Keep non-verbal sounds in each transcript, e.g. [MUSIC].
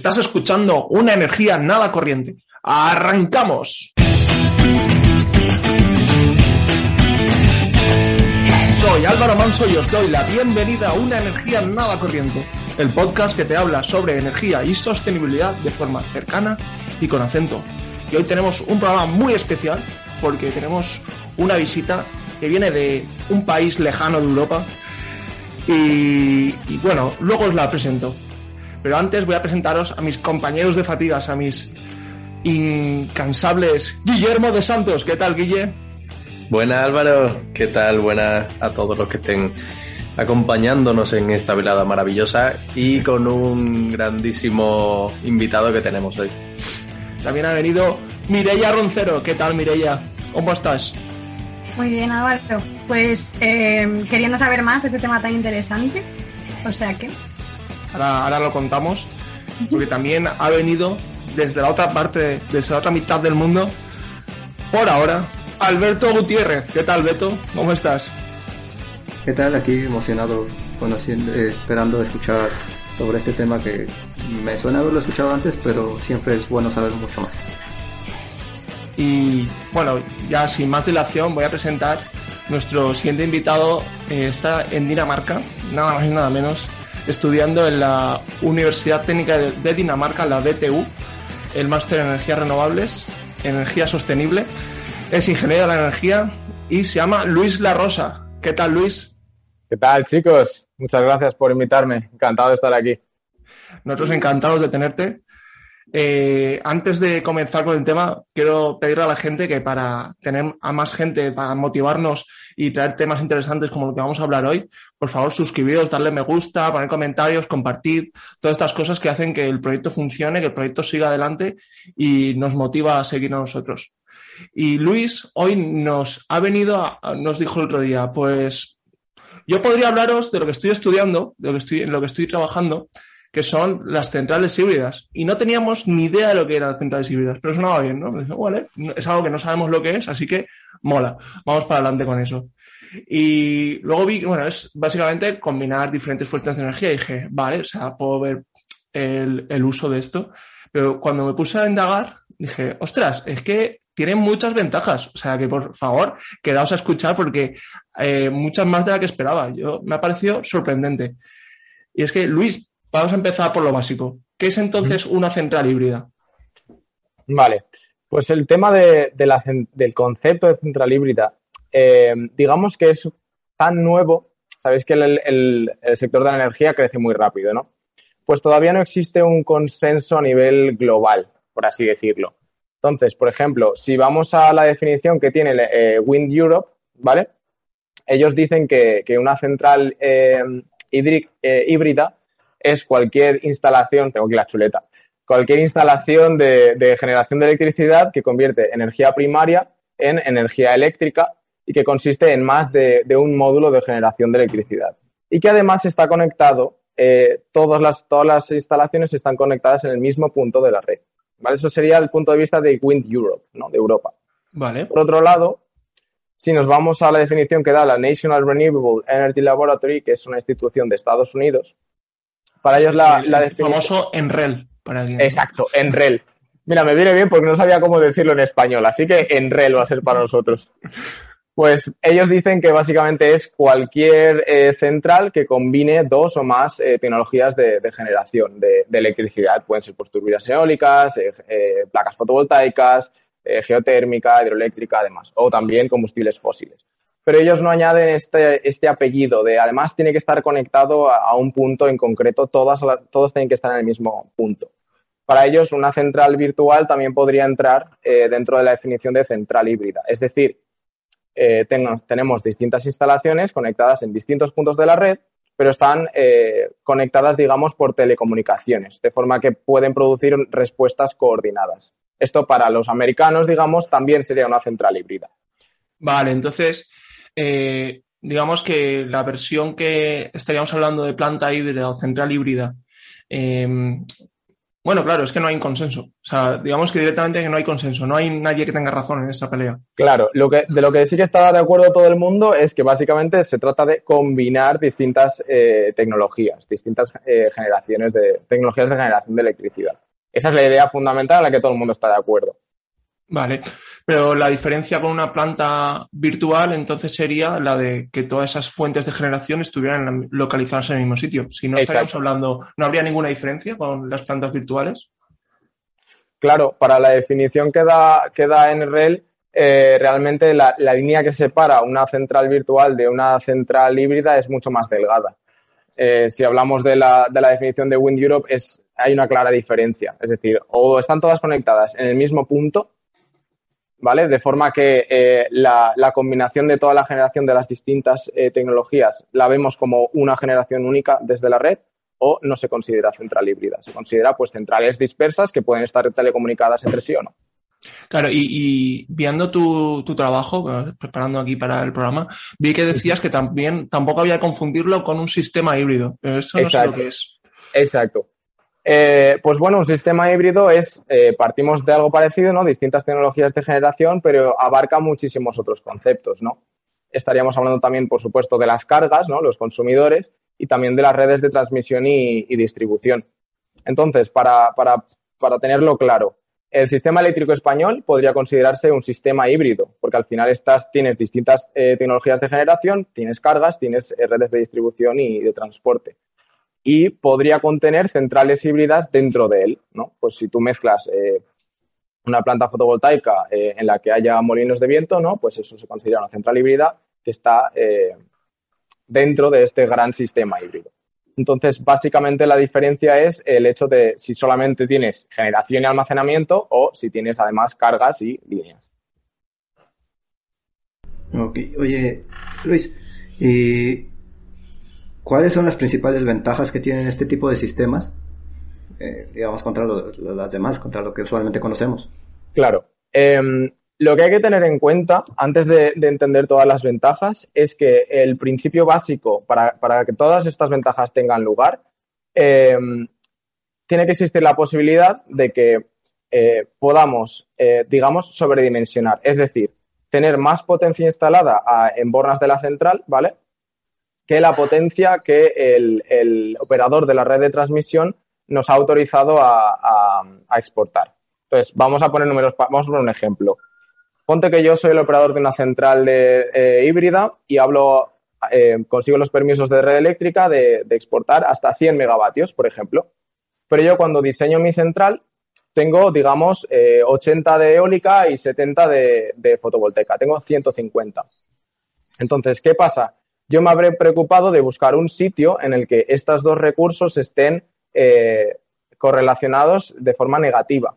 Estás escuchando una energía nada corriente. ¡Arrancamos! Soy Álvaro Manso y os doy la bienvenida a Una Energía Nada Corriente, el podcast que te habla sobre energía y sostenibilidad de forma cercana y con acento. Y hoy tenemos un programa muy especial porque tenemos una visita que viene de un país lejano de Europa y, y bueno, luego os la presento. Pero antes voy a presentaros a mis compañeros de fatigas, a mis incansables Guillermo de Santos. ¿Qué tal, Guille? Buena Álvaro, ¿qué tal? Buena a todos los que estén acompañándonos en esta velada maravillosa y con un grandísimo invitado que tenemos hoy. También ha venido Mireia Roncero. ¿Qué tal, Mireia? ¿Cómo estás? Muy bien, Álvaro. Pues eh, queriendo saber más de este tema tan interesante. O sea que. Ahora, ahora lo contamos. Porque también ha venido desde la otra parte, desde la otra mitad del mundo, por ahora, Alberto Gutiérrez. ¿Qué tal, Beto? ¿Cómo estás? ¿Qué tal? Aquí emocionado, conociendo, eh, esperando escuchar sobre este tema que me suena haberlo escuchado antes, pero siempre es bueno saber mucho más. Y bueno, ya sin más dilación voy a presentar nuestro siguiente invitado. Eh, está en Dinamarca, nada más y nada menos, estudiando en la Universidad Técnica de, Dinamarca, la DTU, el máster en energías renovables, energía sostenible. Es ingeniero de la energía y se llama Luis La Rosa. ¿Qué tal, Luis? ¿Qué tal, chicos? Muchas gracias por invitarme. Encantado de estar aquí. Nosotros encantados de tenerte. Eh, antes de comenzar con el tema, quiero pedirle a la gente que para tener a más gente, para motivarnos y traer temas interesantes como lo que vamos a hablar hoy, por favor suscribiros, darle me gusta, poner comentarios, compartir, todas estas cosas que hacen que el proyecto funcione, que el proyecto siga adelante y nos motiva a seguir a nosotros. Y Luis hoy nos ha venido, a, nos dijo el otro día, pues yo podría hablaros de lo que estoy estudiando, de lo que estoy, en lo que estoy trabajando, que son las centrales híbridas. Y no teníamos ni idea de lo que eran las centrales híbridas, pero sonaba bien, ¿no? Dije, vale, es algo que no sabemos lo que es, así que mola, vamos para adelante con eso. Y luego vi bueno, es básicamente combinar diferentes fuentes de energía y dije, vale, o sea, puedo ver el, uso de esto. Pero cuando me puse a indagar, dije, ostras, es que tiene muchas ventajas. O sea, que por favor, quedaos a escuchar porque eh, muchas más de las que esperaba. Yo, me ha parecido sorprendente. Y es que, Luis, Vamos a empezar por lo básico. ¿Qué es entonces una central híbrida? Vale, pues el tema de, de la, del concepto de central híbrida, eh, digamos que es tan nuevo, sabéis que el, el, el, sector de la energía crece muy rápido, ¿no? Pues todavía no existe un consenso a nivel global, por así decirlo. Entonces, por ejemplo, si vamos a la definición que tiene eh, Wind Europe, ¿vale? Ellos dicen que, que una central eh, híbrida es cualquier instalación, tengo aquí la chuleta, cualquier instalación de, de, generación de electricidad que convierte energía primaria en energía eléctrica y que consiste en más de, de un módulo de generación de electricidad. Y que además está conectado, eh, todas, las, todas las instalaciones están conectadas en el mismo punto de la red. ¿vale? Eso sería el punto de vista de Wind Europe, ¿no? de Europa. Vale. Por otro lado, si nos vamos a la definición que da la National Renewable Energy Laboratory, que es una institución de Estados Unidos, para ellos la, el, la el famoso ENREL. Para alguien. Exacto, ENREL. Mira, me viene bien porque no sabía cómo decirlo en español, así que ENREL va a ser para nosotros. Pues ellos dicen que básicamente es cualquier eh, central que combine dos o más eh, tecnologías de, de generación de, de, electricidad. Pueden ser pues, turbinas eólicas, eh, placas fotovoltaicas, geotérmica, hidroeléctrica, además, o también combustibles fósiles pero ellos no añaden este, este apellido de además tiene que estar conectado a, un punto en concreto, todas, todos tienen que estar en el mismo punto. Para ellos, una central virtual también podría entrar eh, dentro de la definición de central híbrida. Es decir, eh, ten, tenemos distintas instalaciones conectadas en distintos puntos de la red, pero están eh, conectadas, digamos, por telecomunicaciones, de forma que pueden producir respuestas coordinadas. Esto para los americanos, digamos, también sería una central híbrida. Vale, entonces, eh, digamos que la versión que estaríamos hablando de planta híbrida o central híbrida, eh, Bueno, claro, es que no hay un consenso. O sea, digamos que directamente no hay consenso, no hay nadie que tenga razón en esa pelea. Claro, lo que, de lo que sí que está de acuerdo todo el mundo es que básicamente se trata de combinar distintas eh, tecnologías, distintas eh, generaciones de tecnologías de generación de electricidad. Esa es la idea fundamental en la que todo el mundo está de acuerdo. Vale, pero la diferencia con una planta virtual entonces sería la de que todas esas fuentes de generación estuvieran localizadas en el mismo sitio. Si no estaríamos hablando, ¿no habría ninguna diferencia con las plantas virtuales? Claro, para la definición que da, que da NREL, eh, realmente la, línea que separa una central virtual de una central híbrida es mucho más delgada. Eh, si hablamos de la, de la definición de Wind Europe, es, hay una clara diferencia. Es decir, o están todas conectadas en el mismo punto, ¿vale? De forma que eh, la, combinación de toda la generación de las distintas eh, tecnologías la vemos como una generación única desde la red o no se considera central híbrida. Se considera pues centrales dispersas que pueden estar telecomunicadas entre sí o no. Claro, y, viendo tu, trabajo, eh, preparando aquí para el programa, vi que decías que también tampoco había que confundirlo con un sistema híbrido. Pero eso no sé lo que es. Exacto. Eh, pues bueno, un sistema híbrido es, eh, partimos de algo parecido, ¿no? Distintas tecnologías de generación, pero abarca muchísimos otros conceptos, ¿no? Estaríamos hablando también, por supuesto, de las cargas, ¿no? Los consumidores y también de las redes de transmisión y, distribución. Entonces, para, tenerlo claro, el sistema eléctrico español podría considerarse un sistema híbrido, porque al final estás, tienes distintas eh, tecnologías de generación, tienes cargas, tienes redes de distribución y de transporte y podría contener centrales híbridas dentro de él, ¿no? Pues si tú mezclas eh, una planta fotovoltaica eh, en la que haya molinos de viento, ¿no? Pues eso se considera una central híbrida que está eh, dentro de este gran sistema híbrido. Entonces, básicamente la diferencia es el hecho de si solamente tienes generación y almacenamiento o si tienes además cargas y líneas. Ok, oye, Luis, y ¿Cuáles son las principales ventajas que tienen este tipo de sistemas, eh, digamos, contra las demás, contra lo que usualmente conocemos? Claro. Em, lo que hay que tener en cuenta, antes de, entender todas las ventajas, es que el principio básico para, que todas estas ventajas tengan lugar, em, tiene que existir la posibilidad de que eh, podamos, eh, digamos, sobredimensionar. Es decir, tener más potencia instalada en bornas de la central, ¿vale? Que la potencia que el, operador de la red de transmisión nos ha autorizado a, exportar. Entonces, vamos a poner números, vamos a poner un ejemplo. Ponte que yo soy el operador de una central eh, híbrida y hablo, eh, consigo los permisos de red eléctrica de, exportar hasta 100 megavatios, por ejemplo. Pero yo cuando diseño mi central tengo, digamos, 80 eh, de eólica y 70 de, de fotovoltaica. Tengo 150. Entonces, ¿qué pasa? Yo me habré preocupado de buscar un sitio en el que estos dos recursos estén eh, correlacionados de forma negativa.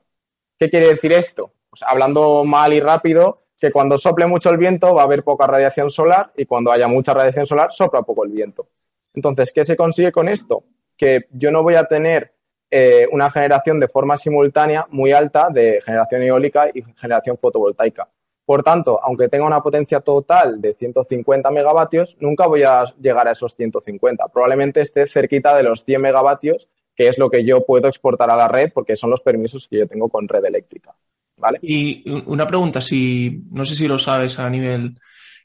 ¿Qué quiere decir esto? Pues hablando mal y rápido, que cuando sople mucho el viento va a haber poca radiación solar y cuando haya mucha radiación solar sopla poco el viento. Entonces, ¿qué se consigue con esto? Que yo no voy a tener eh, una generación de forma simultánea muy alta de generación eólica y generación fotovoltaica. Por tanto, aunque tenga una potencia total de 150 megavatios, nunca voy a llegar a esos 150. Probablemente esté cerquita de los 100 megavatios, que es lo que yo puedo exportar a la red porque son los permisos que yo tengo con red eléctrica. ¿Vale? Y una pregunta, si no sé si lo sabes a nivel,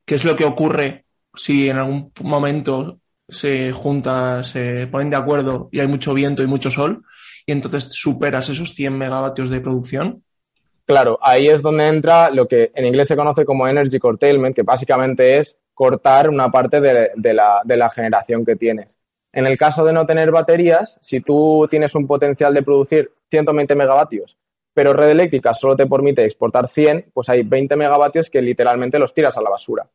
¿qué es lo que ocurre si en algún momento se juntan, se ponen de acuerdo y hay mucho viento y mucho sol y entonces superas esos 100 megavatios de producción? Claro, ahí es donde entra lo que en inglés se conoce como energy curtailment, que básicamente es cortar una parte de, la, generación que tienes. En el caso de no tener baterías, si tú tienes un potencial de producir 120 megavatios, pero red eléctrica solo te permite exportar 100, pues hay 20 megavatios que literalmente los tiras a la basura.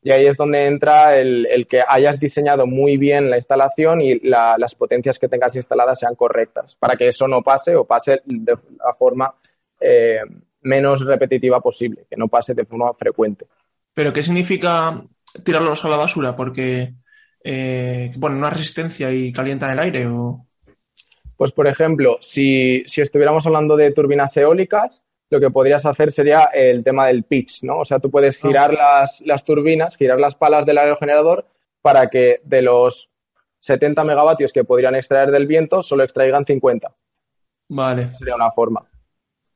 Y ahí es donde entra el, que hayas diseñado muy bien la instalación y las potencias que tengas instaladas sean correctas, para que eso no pase o pase de la forma eh, menos repetitiva posible, que no pase de forma frecuente. ¿Pero qué significa tirarlos a la basura? Porque eh, bueno, una resistencia y calientan el aire o... Pues por ejemplo, si, estuviéramos hablando de turbinas eólicas, lo que podrías hacer sería el tema del pitch, ¿no? O sea, tú puedes girar ah. las, las, turbinas, girar las palas del aerogenerador para que de los 70 megavatios que podrían extraer del viento, solo extraigan 50. Vale. Sería una forma.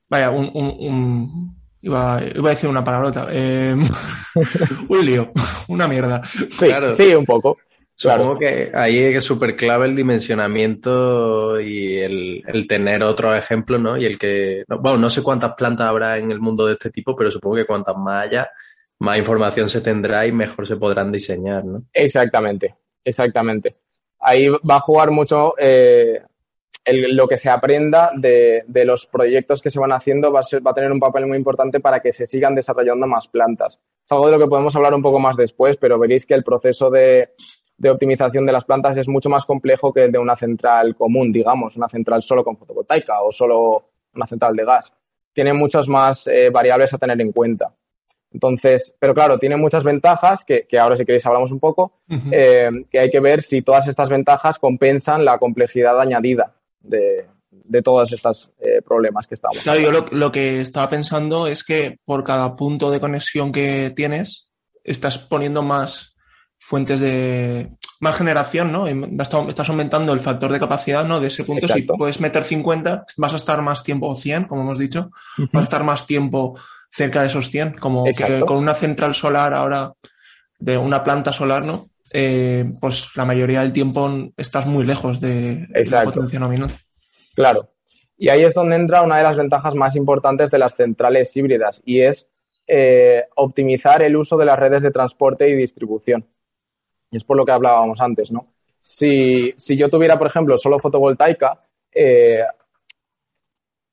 Vaya, un, un, un- Iba, iba a decir una palabrota. Eh, [LAUGHS] un lío, una mierda. Sí, Claro. sí, un poco. Supongo Claro. que ahí es súper clave el dimensionamiento y el, el tener otros ejemplos, ¿no? Y el que, no, bueno, no sé cuántas plantas habrá en el mundo de este tipo, pero supongo que cuantas más haya, más información se tendrá y mejor se podrán diseñar, ¿no? Exactamente, exactamente. Ahí va a jugar mucho eh, el- lo que se aprenda de, de los proyectos que se van haciendo, va a, ser- va a tener un papel muy importante para que se sigan desarrollando más plantas. Es algo de lo que podemos hablar un poco más después, pero veréis que el proceso de, de optimización de las plantas es mucho más complejo que el de una central común, digamos, una central solo con fotovoltaica o solo una central de gas. Tiene muchas más eh, variables a tener en cuenta. Entonces, pero claro, tiene muchas ventajas, que, que ahora si queréis hablamos un poco, Ujú. eh, que hay que ver si todas estas ventajas compensan la complejidad añadida de, de todos estos eh, problemas que estamos. Claro, yo lo, lo que estaba pensando es que por cada punto de conexión que tienes, estás poniendo más fuentes de más generación, ¿no? Y Estás aumentando el factor de capacidad, ¿no? De ese punto, Exacto. si puedes meter 50, vas a estar más tiempo, o 100, como hemos dicho, vas a estar más tiempo cerca de esos 100, como que con una central solar ahora, de una planta solar, ¿no? Eh, pues la mayoría del tiempo estás muy lejos de, de la potencia nominal. Claro. Y ahí es donde entra una de las ventajas más importantes de las centrales híbridas y es eh, optimizar el uso de las redes de transporte y distribución. Y es por lo que hablábamos antes, ¿no? Si, si yo tuviera, por ejemplo, solo fotovoltaica, eh,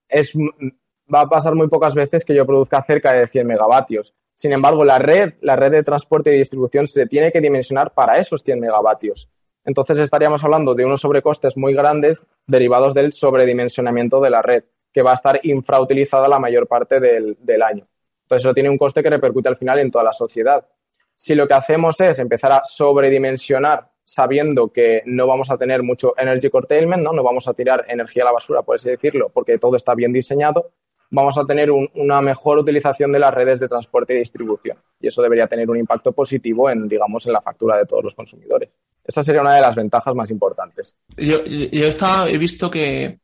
es, va a pasar muy pocas veces que yo produzca cerca de 100 megavatios. Sin embargo, la red, la red de transporte y distribución se tiene que dimensionar para esos 100 megavatios. Entonces estaríamos hablando de unos sobrecostes muy grandes derivados del sobredimensionamiento de la red, que va a estar infrautilizada la mayor parte del, año. Entonces eso tiene un coste que repercute al final en toda la sociedad. Si lo que hacemos es empezar a sobredimensionar sabiendo que no vamos a tener mucho energy curtailment, ¿no? no vamos a tirar energía a la basura, por así decirlo, porque todo está bien diseñado, vamos a tener un- una mejor utilización de las redes de transporte y distribución. Y eso debería tener un impacto positivo en, digamos, en la factura de todos los consumidores. Esa sería una de las ventajas más importantes. Yo, yo estaba- he visto que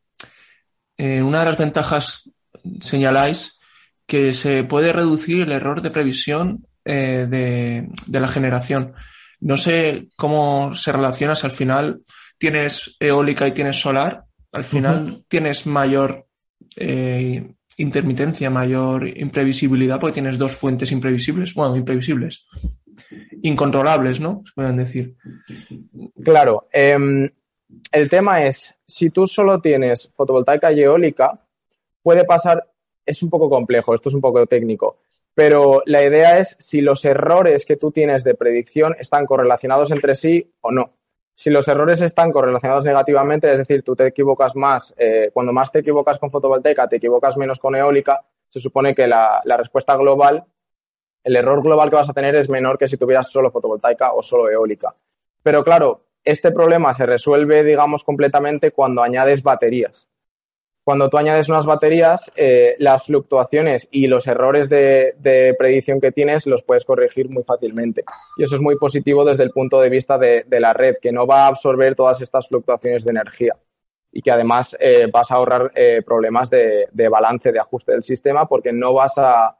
eh, una de las ventajas señaláis que se puede reducir el error de previsión eh, de, de la generación. No sé cómo se relaciona si al final tienes eólica y tienes solar, al final tienes mayor eh, intermitencia, mayor imprevisibilidad porque tienes dos fuentes imprevisibles, bueno, imprevisibles, incontrolables, ¿no? Se pueden decir. Claro, em, el tema es, si tú solo tienes fotovoltaica y eólica, puede pasar, es un poco complejo, esto es un poco técnico, pero la idea es si los errores que tú tienes de predicción están correlacionados entre sí o no. Si los errores están correlacionados negativamente, es decir, tú te equivocas más, eh, cuando más te equivocas con fotovoltaica, te equivocas menos con eólica, se supone que la, la respuesta global, el error global que vas a tener es menor que si tuvieras solo fotovoltaica o solo eólica. Pero claro, este problema se resuelve, digamos, completamente cuando añades baterías. Cuando tú añades unas baterías, eh, las fluctuaciones y los errores de, predicción que tienes los puedes corregir muy fácilmente. Y eso es muy positivo desde el punto de vista de, la red, que no va a absorber todas estas fluctuaciones de energía y que además eh, vas a ahorrar eh, problemas de balance, de ajuste del sistema, porque no vas a,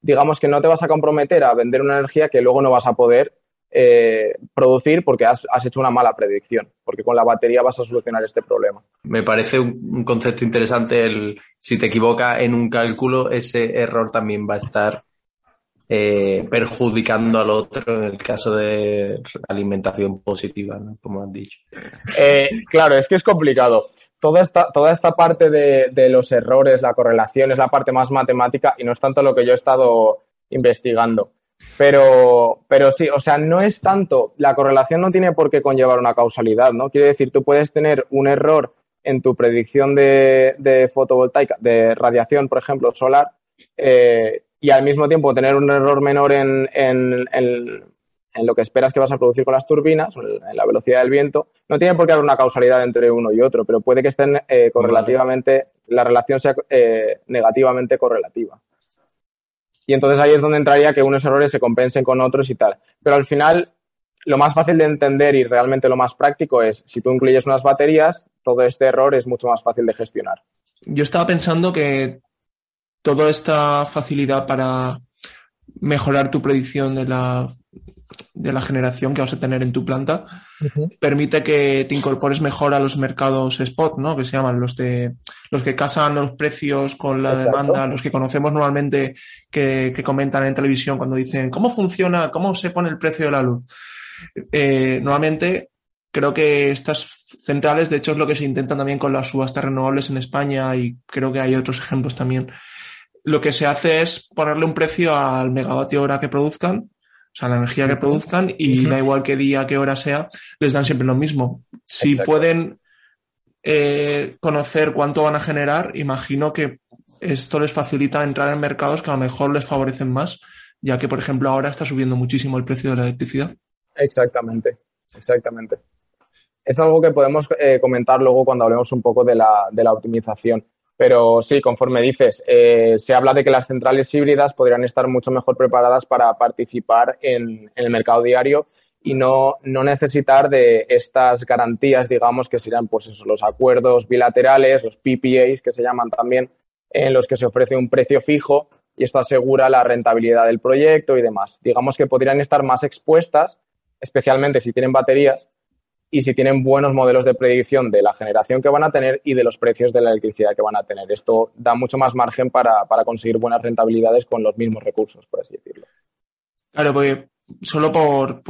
digamos que no te vas a comprometer a vender una energía que luego no vas a poder eh, producir porque has, has, hecho una mala predicción, porque con la batería vas a solucionar este problema. Me parece un, un concepto interesante el si te equivocas en un cálculo, ese error también va a estar eh, perjudicando al otro en el caso de alimentación positiva, ¿no? como has dicho. Eh, claro, es que es complicado. Toda esta, toda esta parte de, de los errores, la correlación, es la parte más matemática y no es tanto lo que yo he estado investigando. Pero, pero sí, o sea, no es tanto, la correlación no tiene por qué conllevar una causalidad, ¿no? Quiere decir, tú puedes tener un error en tu predicción de, de fotovoltaica, de radiación, por ejemplo, solar, eh, y al mismo tiempo tener un error menor en, en, en, en, lo que esperas que vas a producir con las turbinas, en la velocidad del viento. No tiene por qué haber una causalidad entre uno y otro, pero puede que estén eh, correlativamente, la relación sea eh, negativamente correlativa. Y entonces ahí es donde entraría que unos errores se compensen con otros y tal. Pero al final, lo más fácil de entender y realmente lo más práctico es, si tú incluyes unas baterías, todo este error es mucho más fácil de gestionar. yo estaba pensando que toda esta facilidad para mejorar tu predicción de la, de la generación que vas a tener en tu planta permite que te incorpores mejor a los mercados spot, ¿no? Que se llaman los de los que casan los precios con la demanda, los que conocemos normalmente que, que, comentan en televisión cuando dicen cómo funciona, cómo se pone el precio de la luz. Eh, normalmente creo que estas centrales, de hecho, es lo que se intentan también con las subastas renovables en España y creo que hay otros ejemplos también. Lo que se hace es ponerle un precio al megavatio hora que produzcan, o sea, la energía que produzcan, y da igual qué día, qué hora sea, les dan siempre lo mismo. Si pueden eh, conocer cuánto van a generar, imagino que esto les facilita entrar en mercados que a lo mejor les favorecen más, ya que, por ejemplo, ahora está subiendo muchísimo el precio de la electricidad. Exactamente, exactamente es algo que podemos eh, comentar luego cuando hablemos un poco de la, de la optimización. Pero sí, conforme dices, eh, se habla de que las centrales híbridas podrían estar mucho mejor preparadas para participar en, el mercado diario y no, no, necesitar de estas garantías, digamos, que serían pues los acuerdos bilaterales, los PPAs que se llaman también, en los que se ofrece un precio fijo y esto asegura la rentabilidad del proyecto y demás. Digamos que podrían estar más expuestas, especialmente si tienen baterías, y si tienen buenos modelos de predicción de la generación que van a tener y de los precios de la electricidad que van a tener. Esto da mucho más margen para, conseguir buenas rentabilidades con los mismos recursos, por así decirlo. Claro, porque solo por,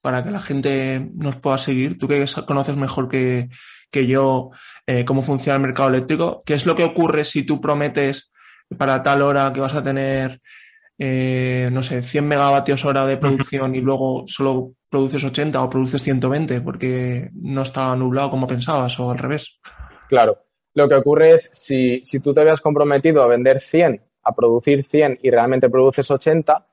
para que la gente nos pueda seguir, tú que conoces mejor que, yo eh, cómo funciona el mercado eléctrico, ¿qué es lo que ocurre si tú prometes para tal hora que vas a tener eh, no sé, 100 megavatios hora de producción y luego solo produces 80 o produces 120 porque no está nublado como pensabas o al revés. Claro. Lo que ocurre es, si, si tú te habías comprometido a vender 100, a producir 100 y realmente produces 80,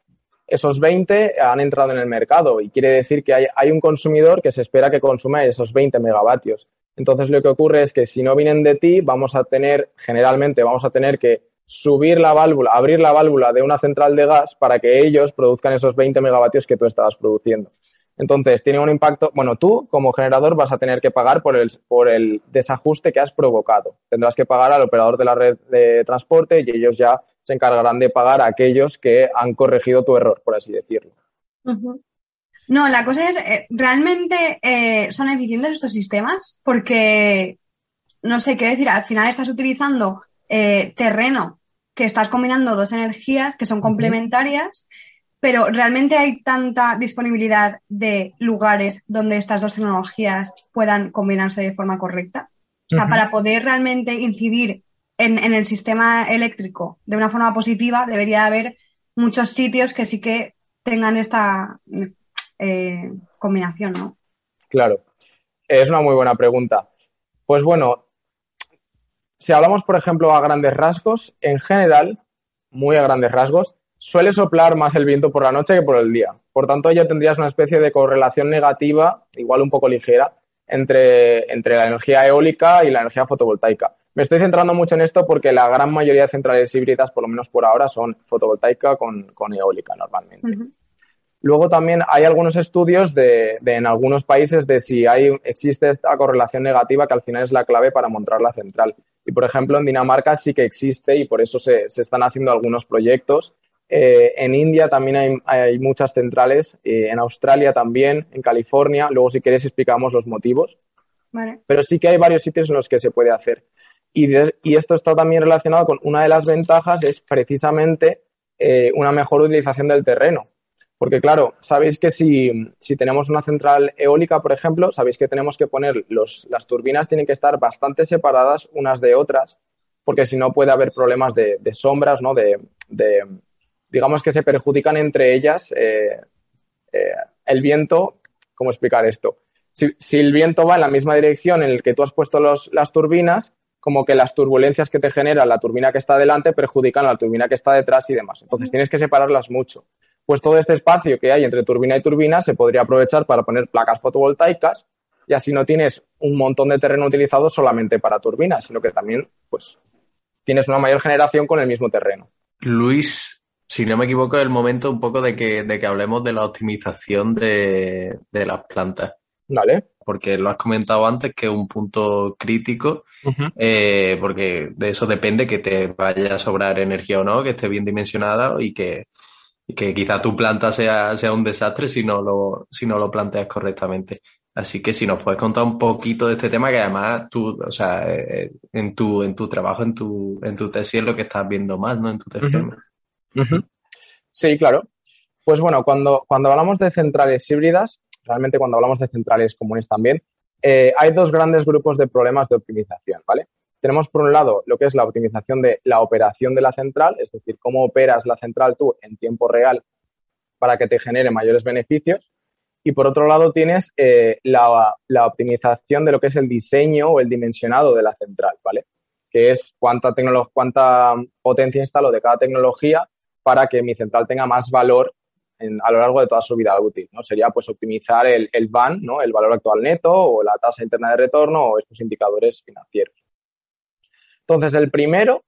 esos 20 han entrado en el mercado y quiere decir que hay, hay un consumidor que se espera que consuma esos 20 megavatios. Entonces lo que ocurre es que si no vienen de ti, vamos a tener, generalmente vamos a tener que subir la válvula, abrir la válvula de una central de gas para que ellos produzcan esos 20 megavatios que tú estabas produciendo. Entonces, tiene un impacto, bueno, tú como generador vas a tener que pagar por el, por el desajuste que has provocado. Tendrás que pagar al operador de la red de transporte y ellos ya se encargarán de pagar a aquellos que han corregido tu error, por así decirlo. No, la cosa es, eh, ¿realmente eh, son eficientes estos sistemas? Porque, no sé qué decir, al final estás utilizando eh, terreno que estás combinando dos energías que son complementarias, pero realmente hay tanta disponibilidad de lugares donde estas dos tecnologías puedan combinarse de forma correcta. O sea, para poder realmente incidir en, el sistema eléctrico de una forma positiva, debería haber muchos sitios que sí que tengan esta eh, combinación, ¿no? Claro, es una muy buena pregunta. Pues bueno, si hablamos, por ejemplo, a grandes rasgos, en general, muy a grandes rasgos, suele soplar más el viento por la noche que por el día. Por tanto, ya tendrías una especie de correlación negativa, igual un poco ligera, entre, entre la energía eólica y la energía fotovoltaica. Me estoy centrando mucho en esto porque la gran mayoría de centrales híbridas, por lo menos por ahora, son fotovoltaica con, eólica normalmente. Luego también hay algunos estudios de, en algunos países de si hay, existe esta correlación negativa que al final es la clave para montar la central. Y por ejemplo, en Dinamarca sí que existe y por eso se, están haciendo algunos proyectos. Eh, en India también hay, muchas centrales, eh, en Australia también, en California. Luego, si queréis, explicamos los motivos. Pero sí que hay varios sitios en los que se puede hacer. Y, y esto está también relacionado con una de las ventajas, es precisamente eh, una mejor utilización del terreno porque claro, sabéis que si, tenemos una central eólica, por ejemplo, sabéis que tenemos que poner los, las turbinas tienen que estar bastante separadas unas de otras, porque si no puede haber problemas de, sombras, ¿no? De, digamos que se perjudican entre ellas eh, eh, el viento. ¿Cómo explicar esto? Si, el viento va en la misma dirección en el que tú has puesto las turbinas, como que las turbulencias que te genera la turbina que está delante perjudican a la turbina que está detrás y demás. Entonces tienes que separarlas mucho pues todo este espacio que hay entre turbina y turbina se podría aprovechar para poner placas fotovoltaicas y así no tienes un montón de terreno utilizado solamente para turbinas, sino que también pues tienes una mayor generación con el mismo terreno. Luis, si no me equivoco, es el momento un poco de que, de que hablemos de la optimización de, las plantas. Vale. Porque lo has comentado antes que es un punto crítico, eh, porque de eso depende que te vaya a sobrar energía o no, que esté bien dimensionada y que, que quizá tu planta sea, sea un desastre si no, lo, si no lo planteas correctamente. Así que si nos puedes contar un poquito de este tema, que además tú, o sea, eh, en tu, en tu trabajo, en tu, en tu tesis es lo que estás viendo más, ¿no? En tu Sí, claro. Pues bueno, cuando, cuando hablamos de centrales híbridas, realmente cuando hablamos de centrales comunes también, eh, hay dos grandes grupos de problemas de optimización, ¿vale? Tenemos por un lado lo que es la optimización de la operación de la central, es decir, cómo operas la central tú en tiempo real para que te genere mayores beneficios. Y por otro lado tienes eh, la, la, optimización de lo que es el diseño o el dimensionado de la central, ¿vale? Que es cuánta, cuánta potencia instalo de cada tecnología para que mi central tenga más valor a lo largo de toda su vida útil, ¿no? Sería pues optimizar el, el VAN, ¿no? El valor actual neto o la tasa interna de retorno o estos indicadores financieros. Entonces, el primero,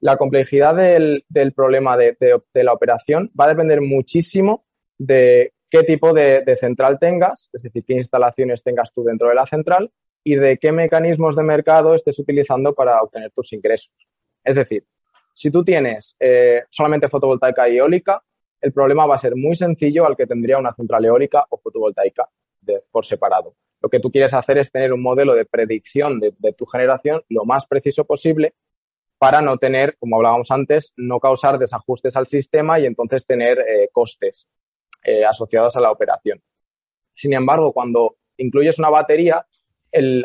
la complejidad del, del problema de, de, la operación va a depender muchísimo de qué tipo de, de, central tengas, es decir, qué instalaciones tengas tú dentro de la central y de qué mecanismos de mercado estés utilizando para obtener tus ingresos. Es decir, si tú tienes eh, solamente fotovoltaica y eólica, el problema va a ser muy sencillo al que tendría una central eólica o fotovoltaica por separado. Lo que tú quieres hacer es tener un modelo de predicción de, tu generación lo más preciso posible para no tener, como hablábamos antes, no causar desajustes al sistema y entonces tener eh, costes eh, asociados a la operación. Sin embargo, cuando incluyes una batería,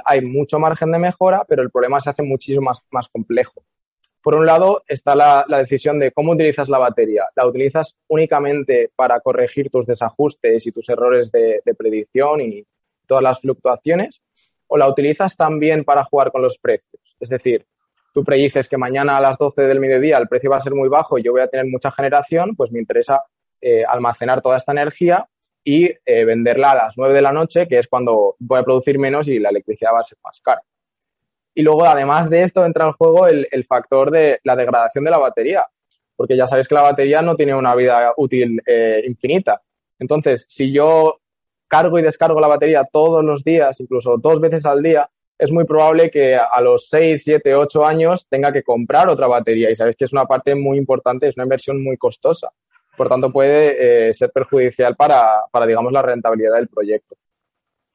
hay mucho margen de mejora, pero el problema se hace muchísimo más complejo. Por un lado está la, decisión de cómo utilizas la batería. ¿La utilizas únicamente para corregir tus desajustes y tus errores de, predicción y todas las fluctuaciones? ¿O la utilizas también para jugar con los precios? Es decir, tú predices que mañana a las 12 del mediodía el precio va a ser muy bajo y yo voy a tener mucha generación, pues me interesa eh, almacenar toda esta energía y eh, venderla a las 9 de la noche, que es cuando voy a producir menos y la electricidad va a ser más cara. Y luego, además de esto, entra en juego el, factor de la degradación de la batería, porque ya sabéis que la batería no tiene una vida útil eh, infinita. Entonces, si yo cargo y descargo la batería todos los días, incluso dos veces al día, es muy probable que a los 6, 7, 8 años tenga que comprar otra batería. Y sabéis que es una parte muy importante, es una inversión muy costosa. Por tanto, puede eh, ser perjudicial para, para, digamos, la rentabilidad del proyecto.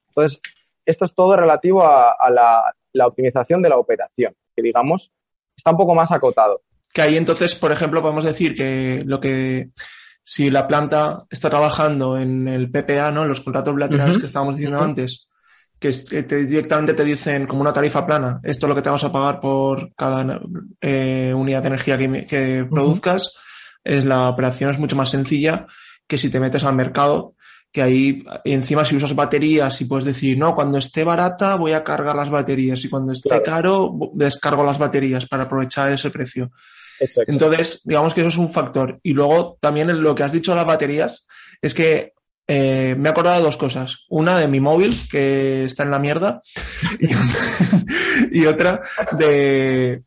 Entonces, esto es todo relativo a, la, la optimización de la operación, que digamos está un poco más acotado. Que ahí entonces, por ejemplo, podemos decir que lo que si la planta está trabajando en el PPA, ¿no? En los contratos bilaterales que estábamos diciendo antes, que, directamente te dicen como una tarifa plana, esto es lo que te vas a pagar por cada eh, unidad de energía que, produzcas, es la operación es mucho más sencilla que si te metes al mercado que ahí encima si usas baterías y puedes decir, no, cuando esté barata voy a cargar las baterías y cuando esté caro descargo las baterías para aprovechar ese precio. Entonces, digamos que eso es un factor. Y luego también lo que has dicho de las baterías es que eh, me he acordado de dos cosas. Una de mi móvil, que está en la mierda, [LAUGHS] y, otra de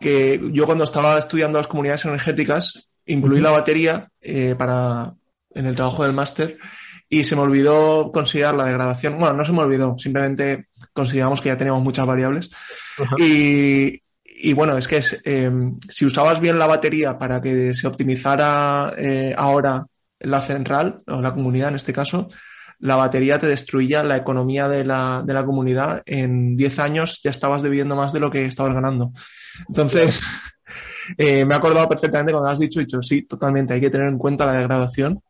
que yo cuando estaba estudiando las comunidades energéticas, incluí la batería eh, para en el trabajo del máster y se me olvidó considerar la degradación. Bueno, no se me olvidó, simplemente consideramos que ya teníamos muchas variables. Y, y, bueno, es que es, eh, si usabas bien la batería para que se optimizara eh, ahora la central, o la comunidad en este caso, la batería te destruía la economía de la, de la comunidad. En 10 años ya estabas debiendo más de lo que estabas ganando. Entonces, [LAUGHS] eh, me he acordado perfectamente cuando has dicho, dicho, sí, totalmente, hay que tener en cuenta la degradación.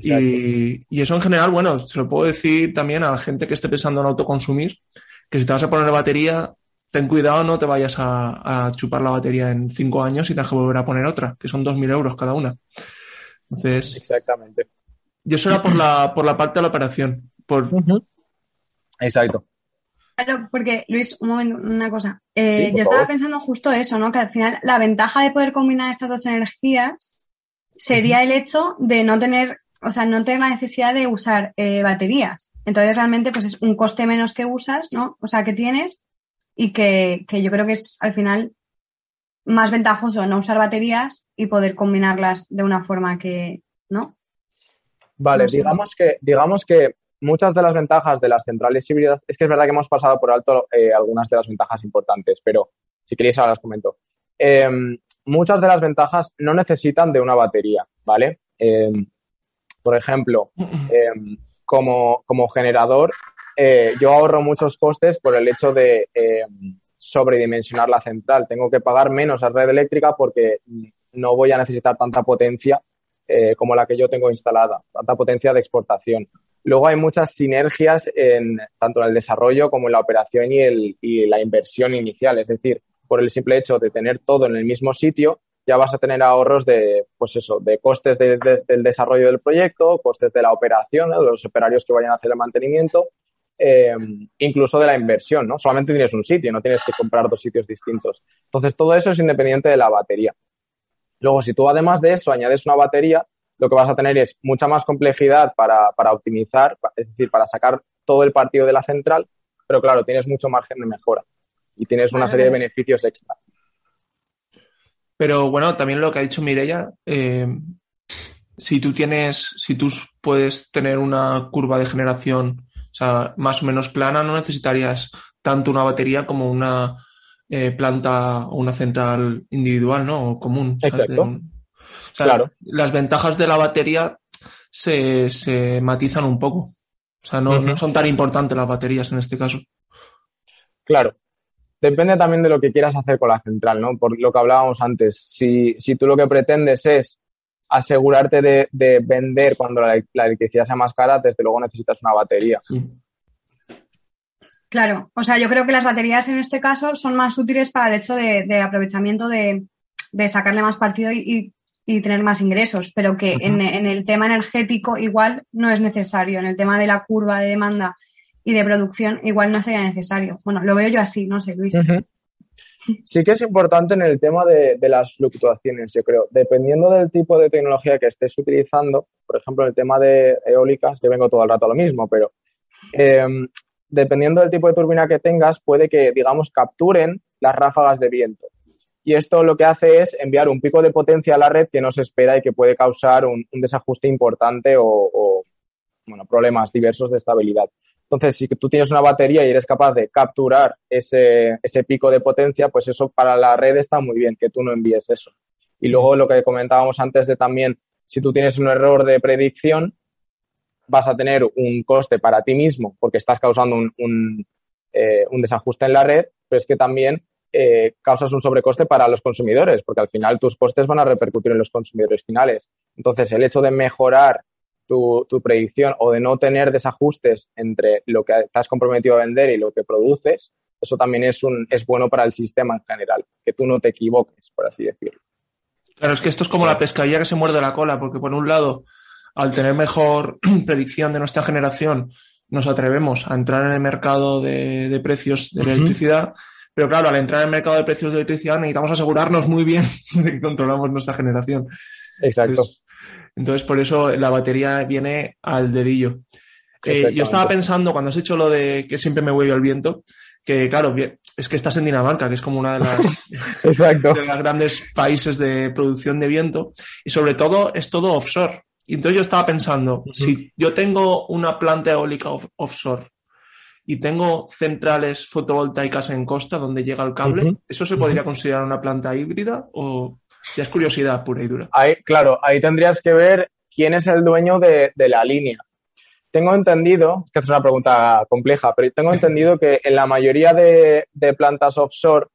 Y, y, eso en general, bueno, se lo puedo decir también a la gente que esté pensando en autoconsumir, que si te vas a poner batería, ten cuidado, no te vayas a, chupar la batería en cinco años y te que volver a poner otra, que son 2.000 euros cada una. Entonces. Exactamente. Y eso era por la, por la parte de la operación. Por... Exacto. Claro, porque Luis, un momento, una cosa. Eh, yo estaba pensando justo eso, ¿no? Que al final la ventaja de poder combinar estas dos energías sería el hecho de no tener o sea, no tener la necesidad de usar eh, baterías. Entonces, realmente, pues es un coste menos que usas, ¿no? O sea, que tienes y que, que yo creo que es al final más ventajoso no usar baterías y poder combinarlas de una forma que, ¿no? Vale, digamos que, digamos que muchas de las ventajas de las centrales híbridas, es que es verdad que hemos pasado por alto eh, algunas de las ventajas importantes, pero si queréis ahora las comento. Em, muchas de las ventajas no necesitan de una batería, ¿vale? Em, por ejemplo, em, como, como, generador, eh, yo ahorro muchos costes por el hecho de sobredimensionar la central. Tengo que pagar menos a red eléctrica porque no voy a necesitar tanta potencia eh, como la que yo tengo instalada, tanta potencia de exportación. Luego hay muchas sinergias en, tanto en el desarrollo como en la operación y, el, y la inversión inicial. Es decir, por el simple hecho de tener todo en el mismo sitio, ya vas a tener ahorros de, pues eso, de costes del desarrollo del proyecto, costes de la operación, de los operarios que vayan a hacer el mantenimiento, eh, incluso de la inversión, ¿no? Solamente tienes un sitio, no tienes que comprar dos sitios distintos. Entonces, todo eso es independiente de la batería. Luego, si tú además de eso añades una batería, lo que vas a tener es mucha más complejidad para, optimizar, es decir, para sacar todo el partido de la central, pero claro, tienes mucho margen de mejora y tienes una serie de beneficios extra. Pero bueno, también lo que ha dicho Mireia, eh, si tú tienes, si tú puedes tener una curva de generación, o sea, más o menos plana, no necesitarías tanto una batería como una eh, planta o una central individual, ¿no? O común. Exacto. claro. Las ventajas de la batería se, se matizan un poco. O sea, no, no son tan importantes las baterías en este caso. Claro, depende también de lo que quieras hacer con la central, ¿no? Por lo que hablábamos antes. Si, si tú lo que pretendes es asegurarte de, de vender cuando la, electricidad sea más cara, desde luego necesitas una batería. Sí. Claro, o sea, yo creo que las baterías en este caso son más útiles para el hecho de, aprovechamiento de, sacarle más partido y, tener más ingresos, pero que en, el tema energético igual no es necesario. En el tema de la curva de demanda y de producción igual no sería necesario. Bueno, lo veo yo así, no sé, Luis. [LAUGHS] Sí que es importante en el tema de, las fluctuaciones, yo creo. Dependiendo del tipo de tecnología que estés utilizando, por ejemplo, el tema de eólicas, que vengo todo el rato a lo mismo, pero em, dependiendo del tipo de turbina que tengas, puede que, digamos, capturen las ráfagas de viento. Y esto lo que hace es enviar un pico de potencia a la red que no se espera y que puede causar un, desajuste importante o, bueno, problemas diversos de estabilidad. Entonces, si tú tienes una batería y eres capaz de capturar ese, ese pico de potencia, pues eso para la red está muy bien, que tú no envíes eso. Y luego lo que comentábamos antes de también, si tú tienes un error de predicción, vas a tener un coste para ti mismo porque estás causando un, eh, desajuste en la red, pero es que también eh, causas un sobrecoste para los consumidores, porque al final tus costes van a repercutir en los consumidores finales. Entonces, el hecho de mejorar tu, predicción o de no tener desajustes entre lo que estás comprometido a vender y lo que produces, eso también es, un, es bueno para el sistema en general, que tú no te equivoques, por así decirlo. Claro, es que esto es como la pescadilla que se muerde la cola, porque por un lado al tener mejor [CLEARS THROAT] predicción de nuestra generación, nos atrevemos a entrar en el mercado de, precios de la electricidad. Pero claro, al entrar en el mercado de precios de electricidad necesitamos asegurarnos muy bien [LAUGHS] de que controlamos nuestra generación. Exacto. Entonces, por eso la batería viene al dedillo. Eh, yo estaba pensando, cuando has hecho lo de que siempre me voy al viento, que claro, es que estás en Dinamarca, que es como una de las, [LAUGHS] Exacto. de los grandes países de producción de viento, y sobre todo es todo offshore. Y entonces yo estaba pensando, si yo tengo una planta eólica offshore y tengo centrales fotovoltaicas en costa donde llega el cable, ¿eso se podría considerar una planta híbrida o ya es curiosidad pura y dura? Ahí, claro, ahí tendrías que ver quién es el dueño de, la línea. Tengo entendido, que es una pregunta compleja, pero tengo entendido que en la mayoría de plantas offshore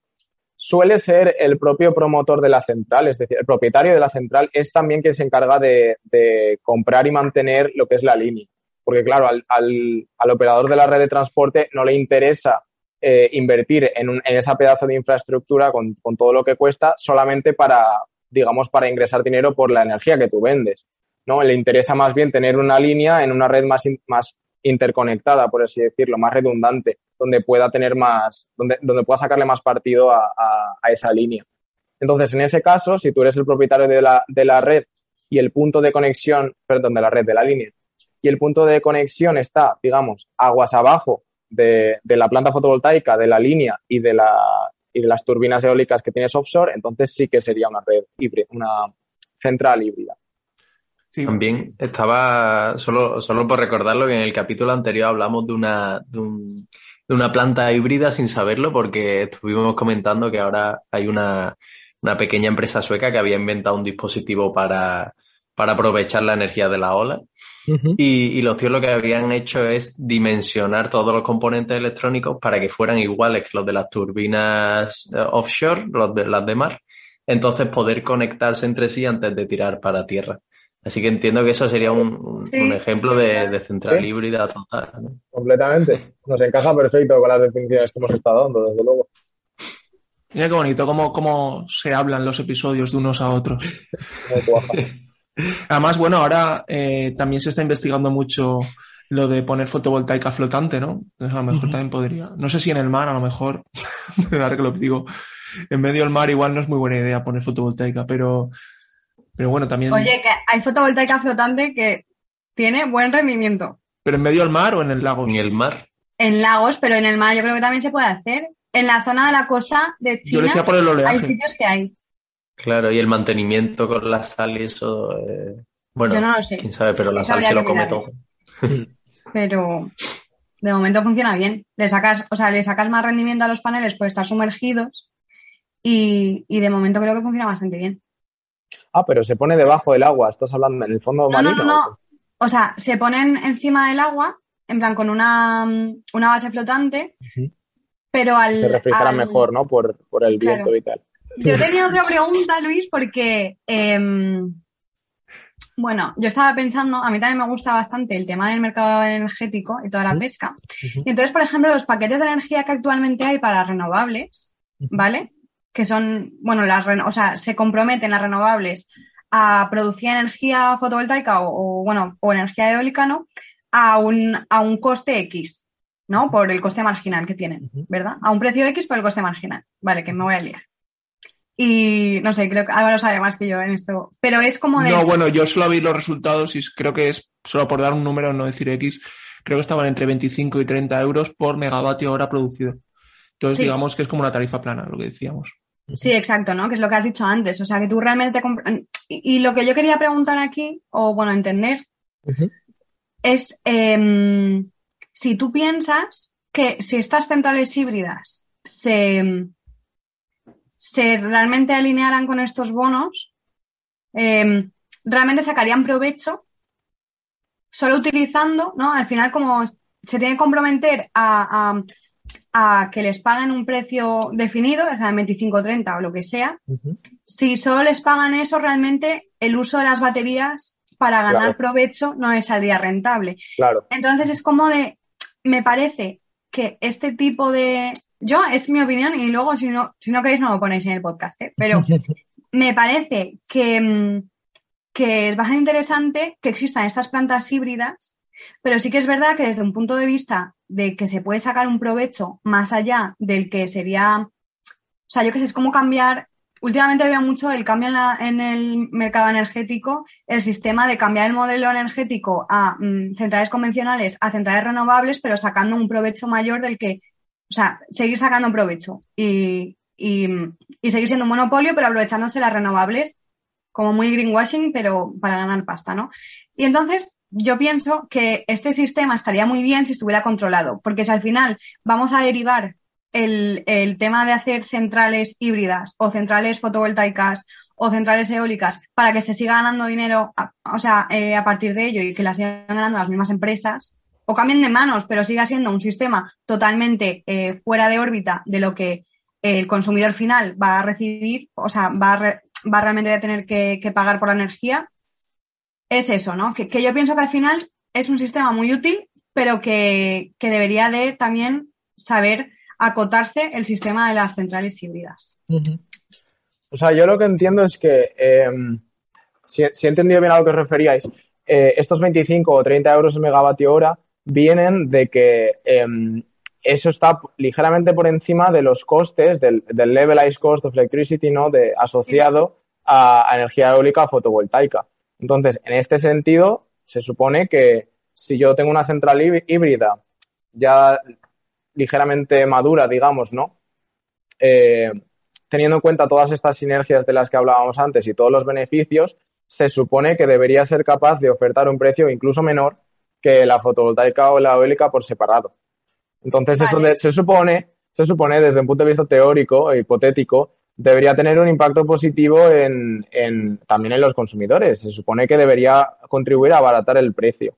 suele ser el propio promotor de la central, es decir, el propietario de la central es también quien se encarga de, comprar y mantener lo que es la línea. Porque claro, al, operador de la red de transporte no le interesa eh, invertir en, un, en, esa pedazo de infraestructura con, todo lo que cuesta solamente para, digamos, para ingresar dinero por la energía que tú vendes. ¿no? Le interesa más bien tener una línea en una red más, más interconectada, por así decirlo, más redundante, donde pueda tener más, donde, donde pueda sacarle más partido a, esa línea. Entonces, en ese caso, si tú eres el propietario de la, de la red y el punto de conexión, perdón, de la red, de la línea, y el punto de conexión está, digamos, aguas abajo de, la planta fotovoltaica, de la línea y de, la, y de las turbinas eólicas que tienes offshore, entonces sí que sería una red híbrida, una central híbrida. También estaba, solo, solo por recordarlo, que en el capítulo anterior hablamos de una, de, de una planta híbrida sin saberlo, porque estuvimos comentando que ahora hay una, una pequeña empresa sueca que había inventado un dispositivo para, para aprovechar la energía de la ola. y, y, los tíos lo que habían hecho es dimensionar todos los componentes electrónicos para que fueran iguales que los de las turbinas eh, offshore, los de las de mar. Entonces poder conectarse entre sí antes de tirar para tierra. Así que entiendo que eso sería un, un ejemplo de, de, central híbrida total. ¿no? Completamente. Nos encaja perfecto con las definiciones que hemos estado dando, desde luego. Mira qué bonito cómo, cómo se hablan los episodios de unos a otros. [LAUGHS] Además, bueno, ahora eh, también se está investigando mucho lo de poner fotovoltaica flotante, ¿no? Entonces a lo mejor uh -huh. también podría. No sé si en el mar, a lo mejor, [LAUGHS] ahora que lo digo, en medio del mar igual no es muy buena idea poner fotovoltaica, pero, pero bueno, también. Oye, que hay fotovoltaica flotante que tiene buen rendimiento. ¿Pero en medio del mar o en el lago? En el mar. En lagos, pero en el mar yo creo que también se puede hacer. En la zona de la costa de China yo decía por el oleaje. hay sitios que hay. Claro, y el mantenimiento con la sal y eso. Eh... Bueno, yo no lo sé. quién sabe, pero la sal se lo come todo. [LAUGHS] Pero de momento funciona bien. Le sacas, o sea, le sacas más rendimiento a los paneles por estar sumergidos y, y de momento creo que funciona bastante bien. Ah, pero se pone debajo del agua. ¿Estás hablando en el fondo No, no, marino? no, no. O sea, se ponen encima del agua, en plan con una, una base flotante, pero al. Se refrigeran al- mejor, ¿no? Por, por el viento Claro. y tal. Yo tenía otra pregunta, Luis, porque. em, bueno, yo estaba pensando, a mí también me gusta bastante el tema del mercado energético y toda la pesca. Y entonces, por ejemplo, los paquetes de energía que actualmente hay para renovables. ¿vale? Que son, bueno, las, o sea, se comprometen las renovables a producir energía fotovoltaica o, o, bueno, o energía eólica, ¿no? A un, a un coste X, ¿no? Por el coste marginal que tienen. ¿verdad? A un precio X por el coste marginal. Vale, que me voy a liar. Y no sé, creo que Álvaro sabe más que yo en esto. Pero es como de. No, bueno, yo solo vi los resultados y creo que es, solo por dar un número, no decir X, creo que estaban entre 25 y 30 euros por megavatio hora producido. Entonces, Sí. digamos que es como una tarifa plana, lo que decíamos. Sí, exacto, ¿no? Que es lo que has dicho antes. O sea, que tú realmente... comp- Y, y lo que yo quería preguntar aquí, o bueno, entender, es em, si tú piensas que si estas centrales híbridas se, se realmente alinearan con estos bonos, em, realmente sacarían provecho solo utilizando, ¿no? Al final, como se tiene que comprometer a, a- a que les paguen un precio definido, o sea, 25 30 o lo que sea, si solo les pagan eso, realmente el uso de las baterías para ganar Claro. provecho no les saldría rentable. Claro. Entonces es como de, me parece que este tipo de, yo es mi opinión y luego si no, si no queréis no lo ponéis en el podcast, ¿eh? pero [LAUGHS] me parece que, mm, que es bastante interesante que existan estas plantas híbridas, pero sí que es verdad que desde un punto de vista de que se puede sacar un provecho más allá del que sería, o sea, yo que sé, es como cambiar, últimamente veo mucho el cambio en, la- en el mercado energético, el sistema de cambiar el modelo energético a mm, centrales convencionales a centrales renovables, pero sacando un provecho mayor del que, o sea, seguir sacando provecho y, y, y seguir siendo un monopolio, pero aprovechándose las renovables como muy greenwashing, pero para ganar pasta, ¿no? Y entonces yo pienso que este sistema estaría muy bien si estuviera controlado, porque si al final vamos a derivar el, el tema de hacer centrales híbridas o centrales fotovoltaicas o centrales eólicas para que se siga ganando dinero, a- o sea, eh, a partir de ello y que las sigan ganando las mismas empresas, o cambien de manos, pero siga siendo un sistema totalmente eh, fuera de órbita de lo que el consumidor final va a recibir, o sea, va a, re- va realmente a tener que, pagar por la energía, es eso, ¿no? Que, yo pienso que al final es un sistema muy útil, pero que, que debería de también saber acotarse el sistema de las centrales híbridas. O sea, yo lo que entiendo es que, si, si he entendido bien a lo que os referíais, eh, estos 25 o 30 euros el megavatio hora vienen de que eh, eso está ligeramente por encima de los costes del, del levelized cost of electricity, ¿no? De, asociado a, energía eólica fotovoltaica. Entonces, en este sentido, se supone que si yo tengo una central hí- híbrida ya ligeramente madura, digamos, ¿no? Eh, teniendo en cuenta todas estas sinergias de las que hablábamos antes y todos los beneficios, se supone que debería ser capaz de ofertar un precio incluso menor que la fotovoltaica o la eólica por separado. Entonces, eso se supone, se supone desde un punto de vista teórico e hipotético, debería tener un impacto positivo en, en, también en los consumidores. Se supone que debería contribuir a abaratar el precio.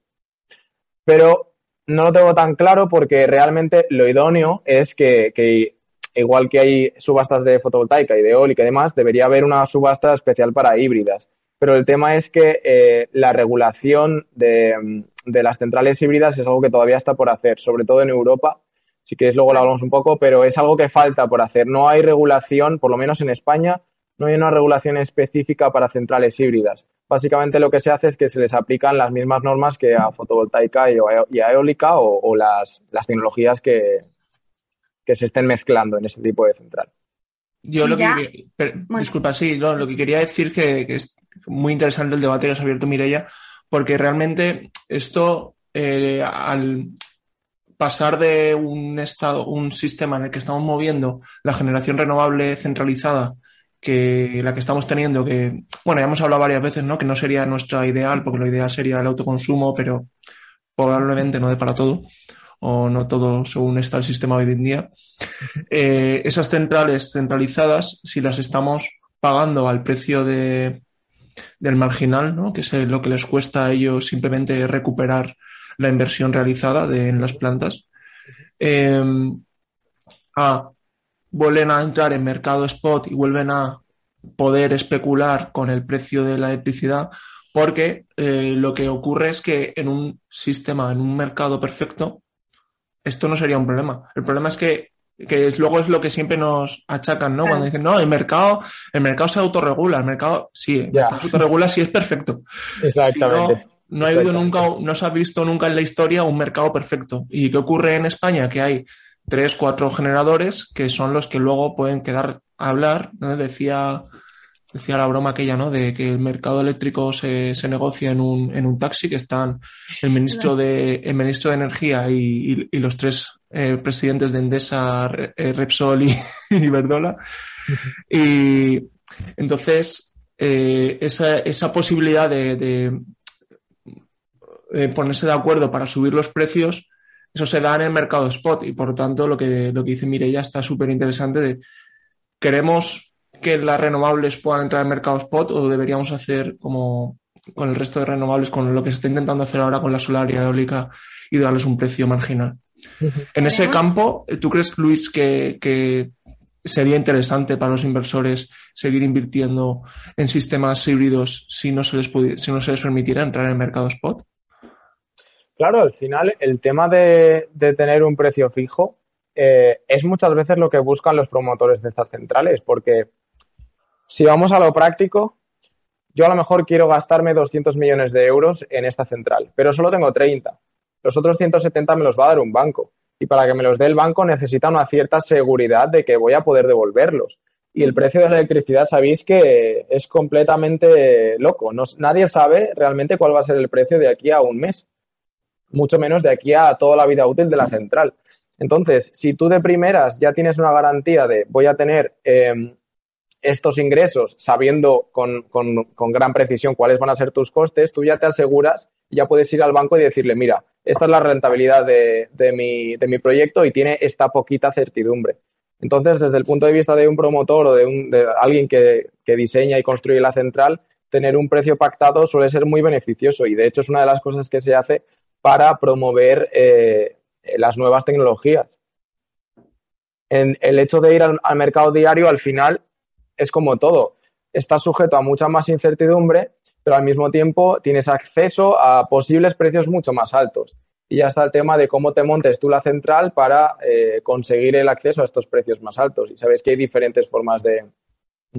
Pero no lo tengo tan claro porque realmente lo idóneo es que, que igual que hay subastas de fotovoltaica y de eólica y demás, debería haber una subasta especial para híbridas. Pero el tema es que eh, la regulación de, de las centrales híbridas es algo que todavía está por hacer, sobre todo en Europa. Si quieres, luego lo hablamos un poco, pero es algo que falta por hacer. No hay regulación, por lo menos en España, no hay una regulación específica para centrales híbridas. Básicamente lo que se hace es que se les aplican las mismas normas que a fotovoltaica y a eólica o, las, las, tecnologías que, que se estén mezclando en ese tipo de central. Yo lo que, disculpa, sí, lo que quería decir que, que, es muy interesante el debate que has abierto, Mireia, porque realmente esto, eh, al pasar de un estado, un sistema en el que estamos moviendo la generación renovable centralizada, que la que estamos teniendo, que, bueno, ya hemos hablado varias veces, ¿no? Que no sería nuestra ideal, porque lo ideal sería el autoconsumo, pero probablemente no de para todo, o no todo según está el sistema hoy en día. Eh, esas centrales centralizadas, si las estamos pagando al precio de, del marginal, ¿no? que es lo que les cuesta a ellos simplemente recuperar la inversión realizada en las plantas. Eh, a, vuelven a entrar en mercado spot y vuelven a poder especular con el precio de la electricidad, porque eh, lo que ocurre es que en un sistema, en un mercado perfecto, esto no sería un problema. El problema es que que luego es lo que siempre nos achacan, ¿no? Cuando dicen, no, el mercado, el mercado se autorregula, el mercado, sí, el mercado se autorregula si es perfecto. [LAUGHS] Exactamente. no, ha habido nunca, no se ha visto nunca en la historia un mercado perfecto. ¿Y qué ocurre en España? Que hay tres, cuatro generadores que son los que luego pueden quedar a hablar. ¿no? Decía, decía la broma aquella, ¿no? De que el mercado eléctrico se, se negocia en un, en un taxi, que están el ministro de, el ministro de Energía y, y los tres eh, presidentes de Endesa, eh, Repsol y, [LAUGHS] Verdola. Y entonces, eh, esa, esa, posibilidad de, ponerse de acuerdo para subir los precios, eso se da en el mercado spot y por lo tanto lo que, lo que dice Mireia está súper interesante de queremos que las renovables puedan entrar en el mercado spot o deberíamos hacer como con el resto de renovables, con lo que se está intentando hacer ahora con la solar y eólica y darles un precio marginal. En ese campo, ¿tú crees, Luis, que, sería interesante para los inversores seguir invirtiendo en sistemas híbridos si no se les, si no se les permitiera entrar en el mercado spot? Claro, al final el tema de, tener un precio fijo eh, es muchas veces lo que buscan los promotores de estas centrales, porque si vamos a lo práctico, yo a lo mejor quiero gastarme 200 millones de euros en esta central, pero solo tengo 30 los otros 170 me los va a dar un banco. Y para que me los dé el banco necesita una cierta seguridad de que voy a poder devolverlos. Y el precio de la electricidad, sabéis que es completamente loco. nadie sabe realmente cuál va a ser el precio de aquí a un mes, mucho menos de aquí a toda la vida útil de la central. Entonces, si tú de primeras ya tienes una garantía de voy a tener eh, estos ingresos sabiendo con, con, con, gran precisión cuáles van a ser tus costes, tú ya te aseguras y ya puedes ir al banco y decirle, mira, esta es la rentabilidad de, mi, proyecto y tiene esta poquita certidumbre. Entonces, desde el punto de vista de un promotor o de, un, de alguien que, que diseña y construye la central, tener un precio pactado suele ser muy beneficioso y de hecho es una de las cosas que se hace para promover eh, las nuevas tecnologías. En el hecho de ir al, al mercado diario, al final, es como todo. Está sujeto a mucha más incertidumbre, pero al mismo tiempo tienes acceso a posibles precios mucho más altos. Y ya está el tema de cómo te montes tú la central para eh, conseguir el acceso a estos precios más altos. Y sabes que hay diferentes formas de,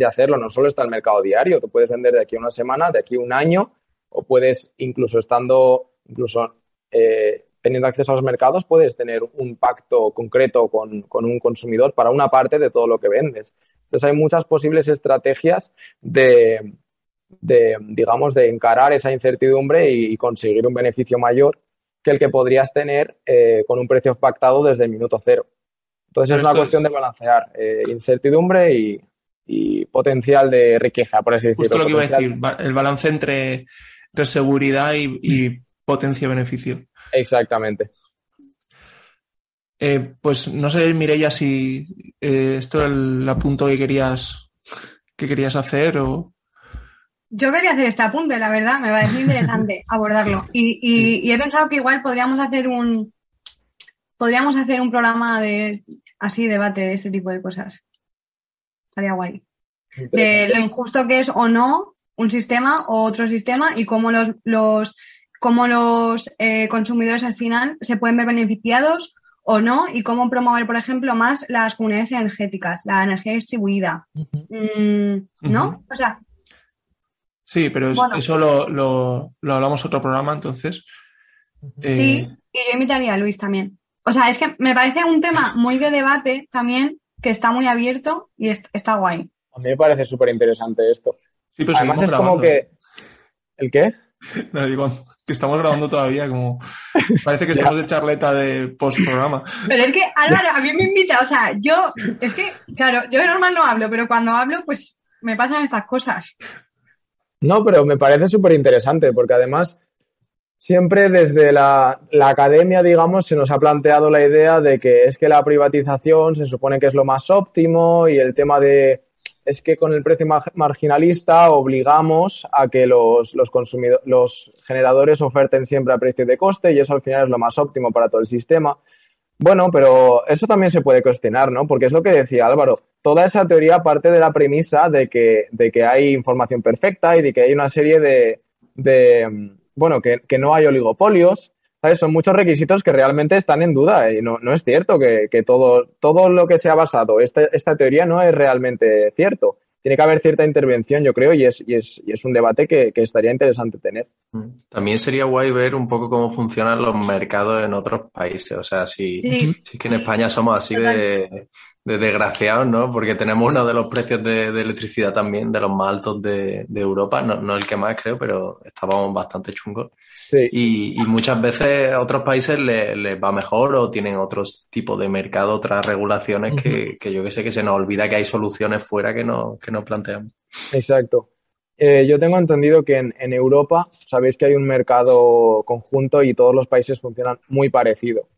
hacerlo. No solo está el mercado diario, tú puedes vender de aquí a una semana, de aquí a un año, o puedes, incluso estando, incluso eh, teniendo acceso a los mercados, puedes tener un pacto concreto con, con, un consumidor para una parte de todo lo que vendes. Entonces hay muchas posibles estrategias de, digamos, de encarar esa incertidumbre y, conseguir un beneficio mayor que el que podrías tener eh, con un precio pactado desde el minuto cero. Entonces es una cuestión de balancear eh, incertidumbre y, y potencial de riqueza, por así decirlo. Justo lo que iba a decir, el balance entre, entre seguridad y, y potencia-beneficio. Exactamente. Eh, pues no sé, Mireia, si eh, esto era el apunto que querías, que querías hacer o... Yo quería hacer este apunte, la verdad, me parece interesante [LAUGHS] abordarlo. Y, y- y he pensado que igual podríamos hacer un podríamos hacer un programa de así debate de este tipo de cosas. Estaría guay. De lo injusto que es o no un sistema o otro sistema y cómo los, los cómo los eh, consumidores al final se pueden ver beneficiados o no y cómo promover, por ejemplo, más las comunidades energéticas, la energía distribuida. Mm, ¿No? O sea, Sí, pero es- Bueno. eso lo, lo, lo hablamos otro programa, entonces. Eh, Sí, y yo invitaría a Luis también. O sea, es que me parece un tema muy de debate también, que está muy abierto y es- está guay. A mí me parece súper interesante esto. sí, pero Además es como que... ¿El qué? [LAUGHS] No, digo, que estamos grabando todavía, como... Parece que [LAUGHS] estamos de charleta de post-programa. Pero es que Álvaro a mí me invita, o sea, yo, es que, claro, yo de normal no hablo, pero cuando hablo, pues me pasan estas cosas. No, pero me parece súper interesante porque además siempre desde la, la academia, digamos, se nos ha planteado la idea de que es que la privatización se supone que es lo más óptimo y el tema de es que con el precio mar- marginalista obligamos a que los, los, consumido- los generadores oferten siempre a precio de coste y eso al final es lo más óptimo para todo el sistema. Bueno, pero eso también se puede cuestionar, ¿no? Porque es lo que decía Álvaro. Toda esa teoría parte de la premisa de que, de que hay información perfecta y de que hay una serie de, de mm, bueno, que, que no hay oligopolios. ¿Sabes? Son muchos requisitos que realmente están en duda y no, no es cierto que, que todo, todo lo que se ha basado, esta, esta teoría no es realmente cierto. Tiene que haber cierta intervención, yo creo, y es, y es, y es un debate que, que estaría interesante tener. También sería guay ver un poco cómo funcionan los mercados en otros países. O sea, si, Sí. si es que en España somos así de, de desgraciados, ¿no? Porque tenemos uno de los precios de, de electricidad también, de los más altos de, de Europa. No, no el que más creo, pero estábamos bastante chungos. Sí. Y, y muchas veces a otros países les, les va mejor o tienen otros tipos de mercado, otras regulaciones que, que yo que sé que se nos olvida que hay soluciones fuera que no, que no planteamos. Exacto. Eh, yo tengo entendido que en, en Europa sabéis que hay un mercado conjunto y todos los países funcionan muy parecido.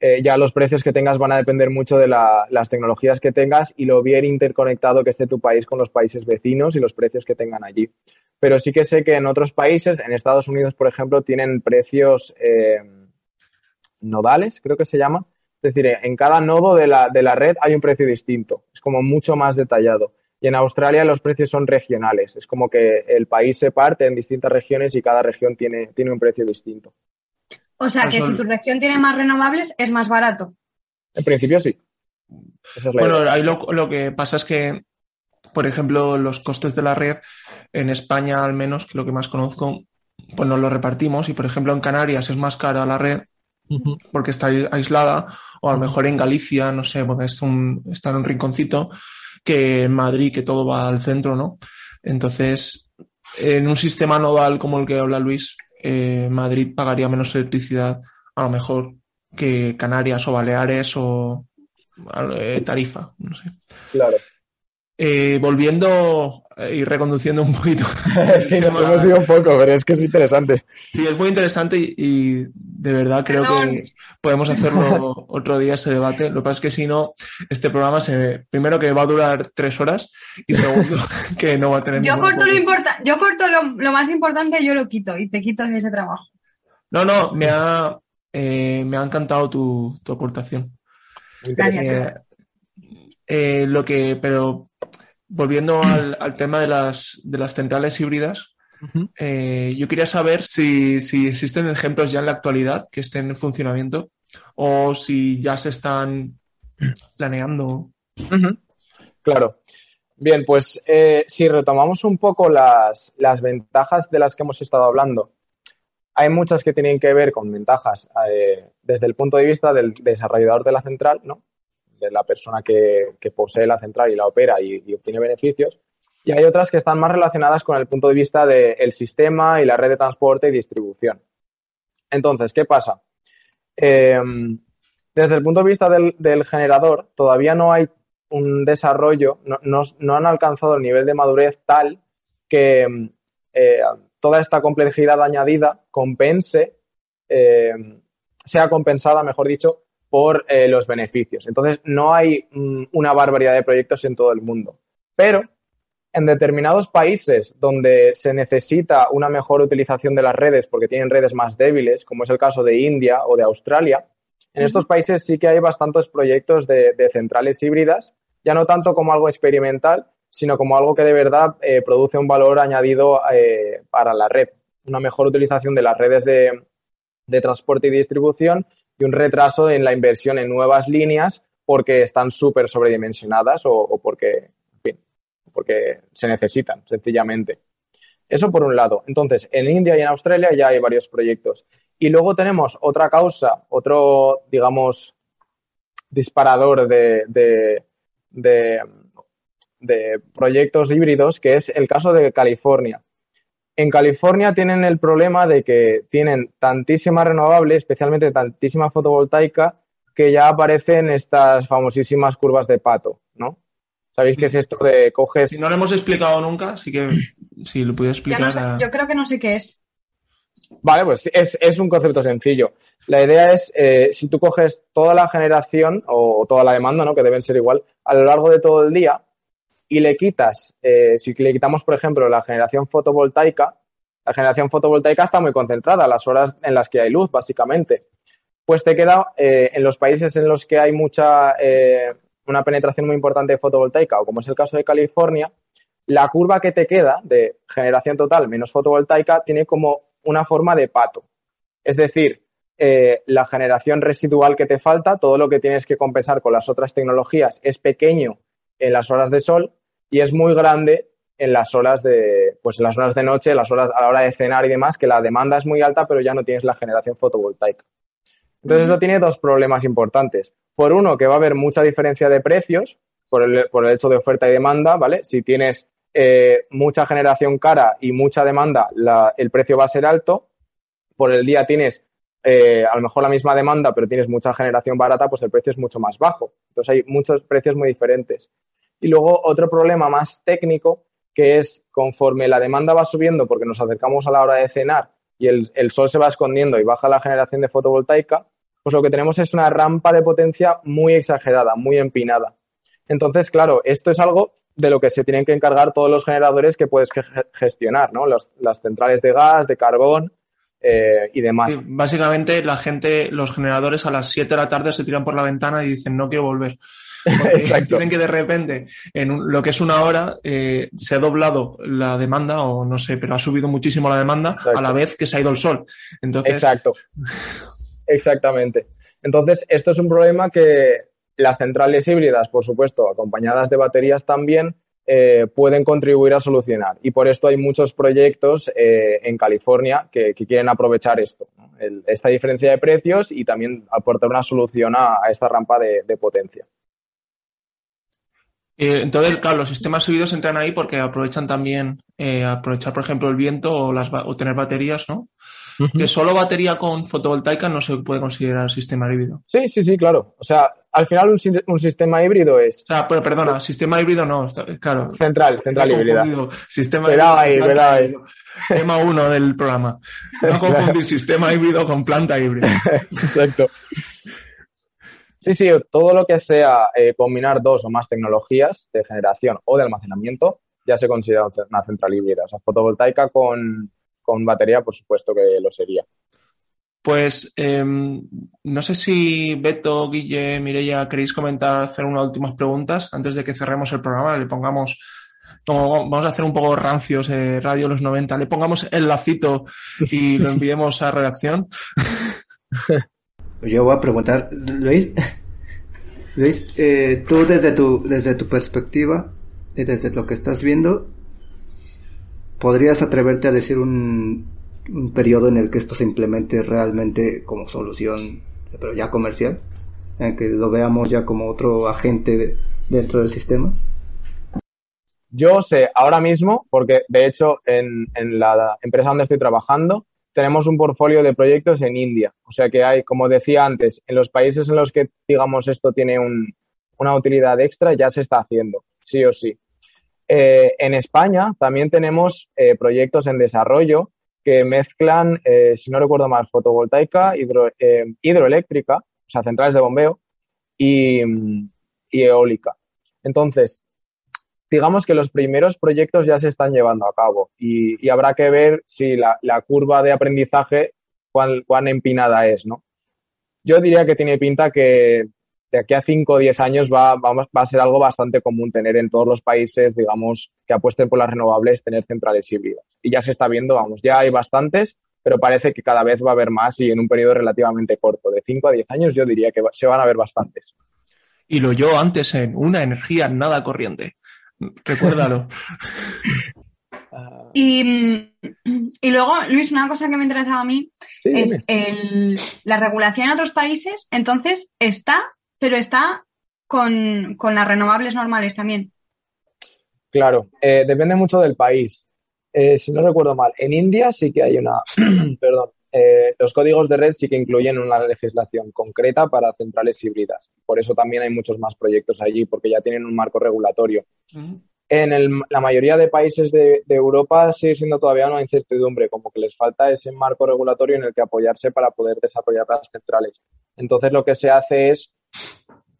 Eh, ya los precios que tengas van a depender mucho de la- las tecnologías que tengas y lo bien interconectado que esté tu país con los países vecinos y los precios que tengan allí. Pero sí que sé que en otros países, en Estados Unidos, por ejemplo, tienen precios eh, nodales, creo que se llama. Es decir, en cada nodo de la, de la red hay un precio distinto. Es como mucho más detallado. Y en Australia los precios son regionales. Es como que el país se parte en distintas regiones y cada región tiene, tiene un precio distinto. O sea, que si tu región tiene más renovables, es más barato. En principio sí. Esa es la Bueno, idea. ahí lo, lo que pasa es que, por ejemplo, los costes de la red en España, al menos, que lo que más conozco, pues nos lo repartimos y, por ejemplo, en Canarias es más cara la red porque está ai- aislada, o a lo mejor en Galicia, no sé, porque es un, está en un rinconcito, que en Madrid, que todo va al centro, ¿no? Entonces, en un sistema nodal como el que habla Luis, eh, Madrid pagaría menos electricidad, a lo mejor, que Canarias o Baleares o eh, Tarifa, no sé. Claro. Eh, volviendo eh, y reconduciendo un poquito. [LAUGHS] sí, nos hemos ido un poco, pero es que es interesante. Sí, es muy interesante y, y de verdad creo Perdón. que podemos hacerlo [LAUGHS] otro día ese debate. Lo que pasa es que si no, este programa se, primero que va a durar tres horas y segundo [LAUGHS] que no va a tener Yo corto lo importa, yo corto lo, lo más importante, yo lo quito y te quito de ese trabajo. No, no, me ha, eh, me ha encantado tu, tu aportación. Gracias. Eh, eh, lo que, pero volviendo al, al tema de las, de las centrales híbridas, eh, yo quería saber si, si existen ejemplos ya en la actualidad que estén en funcionamiento o si ya se están planeando. Claro. Bien, pues eh, si retomamos un poco las, las ventajas de las que hemos estado hablando, hay muchas que tienen que ver con ventajas eh, desde el punto de vista del desarrollador de la central, ¿no? De la persona que, que posee la central y la opera y, obtiene beneficios. Y hay otras que están más relacionadas con el punto de vista del sistema y la red de transporte y distribución. Entonces, ¿qué pasa? Eh, desde el punto de vista del, generador, todavía no hay un desarrollo, no, han alcanzado el nivel de madurez tal que eh, toda esta complejidad añadida compense, eh, sea compensada, mejor dicho, por eh, los beneficios. Entonces, no hay mm, una barbaridad de proyectos en todo el mundo. Pero en determinados países donde se necesita una mejor utilización de las redes porque tienen redes más débiles, como es el caso de India o de Australia, en estos países sí que hay bastantes proyectos de, centrales híbridas, ya no tanto como algo experimental, sino como algo que de verdad eh, produce un valor añadido eh, para la red, una mejor utilización de las redes de transporte y distribución y un retraso en la inversión en nuevas líneas porque están súper sobredimensionadas o, porque, porque se necesitan, sencillamente. Eso por un lado. Entonces, en India y en Australia ya hay varios proyectos. Y luego tenemos otra causa, otro, digamos, disparador de, de, de proyectos híbridos, que es el caso de California en California tienen el problema de que tienen tantísima renovable, especialmente tantísima fotovoltaica, que ya aparecen estas famosísimas curvas de pato, ¿no? ¿Sabéis qué es esto de coges? Si no lo hemos explicado nunca, así que si lo puedes explicar. Yo, creo que no sé qué es. Vale, pues es, un concepto sencillo. La idea es, eh, si tú coges toda la generación o toda la demanda, ¿no? Que deben ser igual, a lo largo de todo el día, y le quitas, eh, si le quitamos, por ejemplo, la generación fotovoltaica, la generación fotovoltaica está muy concentrada, las horas en las que hay luz, básicamente. Pues te queda eh, en los países en los que hay mucha, eh, una penetración muy importante de fotovoltaica, o como es el caso de California, la curva que te queda de generación total menos fotovoltaica tiene como una forma de pato. Es decir, la generación residual que te falta, todo lo que tienes que compensar con las otras tecnologías es pequeño en las horas de sol y es muy grande en las horas de, pues en las horas de noche, las horas a la hora de cenar y demás, que la demanda es muy alta, pero ya no tienes la generación fotovoltaica. Entonces, eso tiene dos problemas importantes. Por uno, que va a haber mucha diferencia de precios por el, por el hecho de oferta y demanda, ¿vale? Si tienes eh, mucha generación cara y mucha demanda, el precio va a ser alto. Por el día tienes eh, a lo mejor la misma demanda, pero tienes mucha generación barata, pues el precio es mucho más bajo. Entonces hay muchos precios muy diferentes. Y luego otro problema más técnico, que es conforme la demanda va subiendo porque nos acercamos a la hora de cenar y el, sol se va escondiendo y baja la generación de fotovoltaica, pues lo que tenemos es una rampa de potencia muy exagerada, muy empinada. Entonces, claro, esto es algo de lo que se tienen que encargar todos los generadores que puedes gestionar, ¿no? las centrales de gas, de carbón eh, y demás. básicamente, la gente, los generadores a las 7 de la tarde se tiran por la ventana y dicen no quiero volver. [LAUGHS] Tienen que de repente, en lo que es una hora, eh, se ha doblado la demanda, o no sé, pero ha subido muchísimo la demanda a la vez que se ha ido el sol. Entonces... Exacto. Exactamente. Entonces, esto es un problema que las centrales híbridas, por supuesto, acompañadas de baterías también, eh, pueden contribuir a solucionar. Y por esto hay muchos proyectos eh, en California que, quieren aprovechar esto, esta diferencia de precios y también aportar una solución a, esta rampa de potencia. Eh, entonces, claro, los sistemas subidos entran ahí porque aprovechan también, eh, aprovechar, por ejemplo, el viento o, las, o tener baterías, ¿no? Que solo batería con fotovoltaica no se puede considerar sistema híbrido. Sí, sí, sí, claro. O sea, al final un, sistema híbrido es. O sea, pero, perdona, sistema híbrido no, claro. Central, central híbrido. Sistema híbrido. Ahí, Tema uno del programa. No [LAUGHS] confundir sistema híbrido con planta híbrida. [LAUGHS] Exacto. Sí, sí, todo lo que sea eh, combinar dos o más tecnologías de generación o de almacenamiento ya se considera una central híbrida. O sea, fotovoltaica con, batería, por supuesto que lo sería. Pues em, no sé si Beto, Guille, Mireia, queréis comentar, hacer unas últimas preguntas antes de que cerremos el programa, le pongamos, como vamos a hacer un poco rancios, eh, Radio Los 90, le pongamos el lacito y lo [LAUGHS] enviemos a redacción. [LAUGHS] Pues yo voy a preguntar, Luis, [LAUGHS] Luis, eh, tú desde tu, desde tu perspectiva y desde lo que estás viendo, ¿podrías atreverte a decir un, un periodo en el que esto se implemente realmente como solución, pero ya comercial? En que lo veamos ya como otro agente dentro del sistema? Yo sé ahora mismo, porque de hecho en, en la empresa donde estoy trabajando, tenemos un portfolio de proyectos en India. O sea que hay, como decía antes, en los países en los que, digamos, esto tiene un, una utilidad extra, ya se está haciendo, sí o sí. Eh, en España también tenemos eh, proyectos en desarrollo que mezclan, eh, si no recuerdo mal, fotovoltaica, hidroeléctrica, o sea, centrales de bombeo, y, eólica. Entonces, digamos que los primeros proyectos ya se están llevando a cabo y, habrá que ver si la, curva de aprendizaje cuán, cuán, empinada es, ¿no? Yo diría que tiene pinta que de aquí a 5 o 10 años va, va, a ser algo bastante común tener en todos los países, digamos, que apuesten por las renovables, tener centrales híbridas. Y ya se está viendo, vamos, ya hay bastantes, pero parece que cada vez va a haber más y en un periodo relativamente corto, de 5 a 10 años yo diría que se van a ver bastantes. Y lo yo antes en una energía nada corriente. Recuérdalo. [LAUGHS] y, y, luego, Luis, una cosa que me interesaba a mí es el, la regulación en otros países, entonces está pero está con, las renovables normales también. Claro, eh, depende mucho del país. Eh, si no recuerdo mal, en India sí que hay una, [CLEARS THROAT] perdón, eh, los códigos de red sí que incluyen una legislación concreta para centrales híbridas. Por eso también hay muchos más proyectos allí, porque ya tienen un marco regulatorio. En la mayoría de países de, de, Europa sigue siendo todavía una incertidumbre, como que les falta ese marco regulatorio en el que apoyarse para poder desarrollar las centrales. Entonces lo que se hace es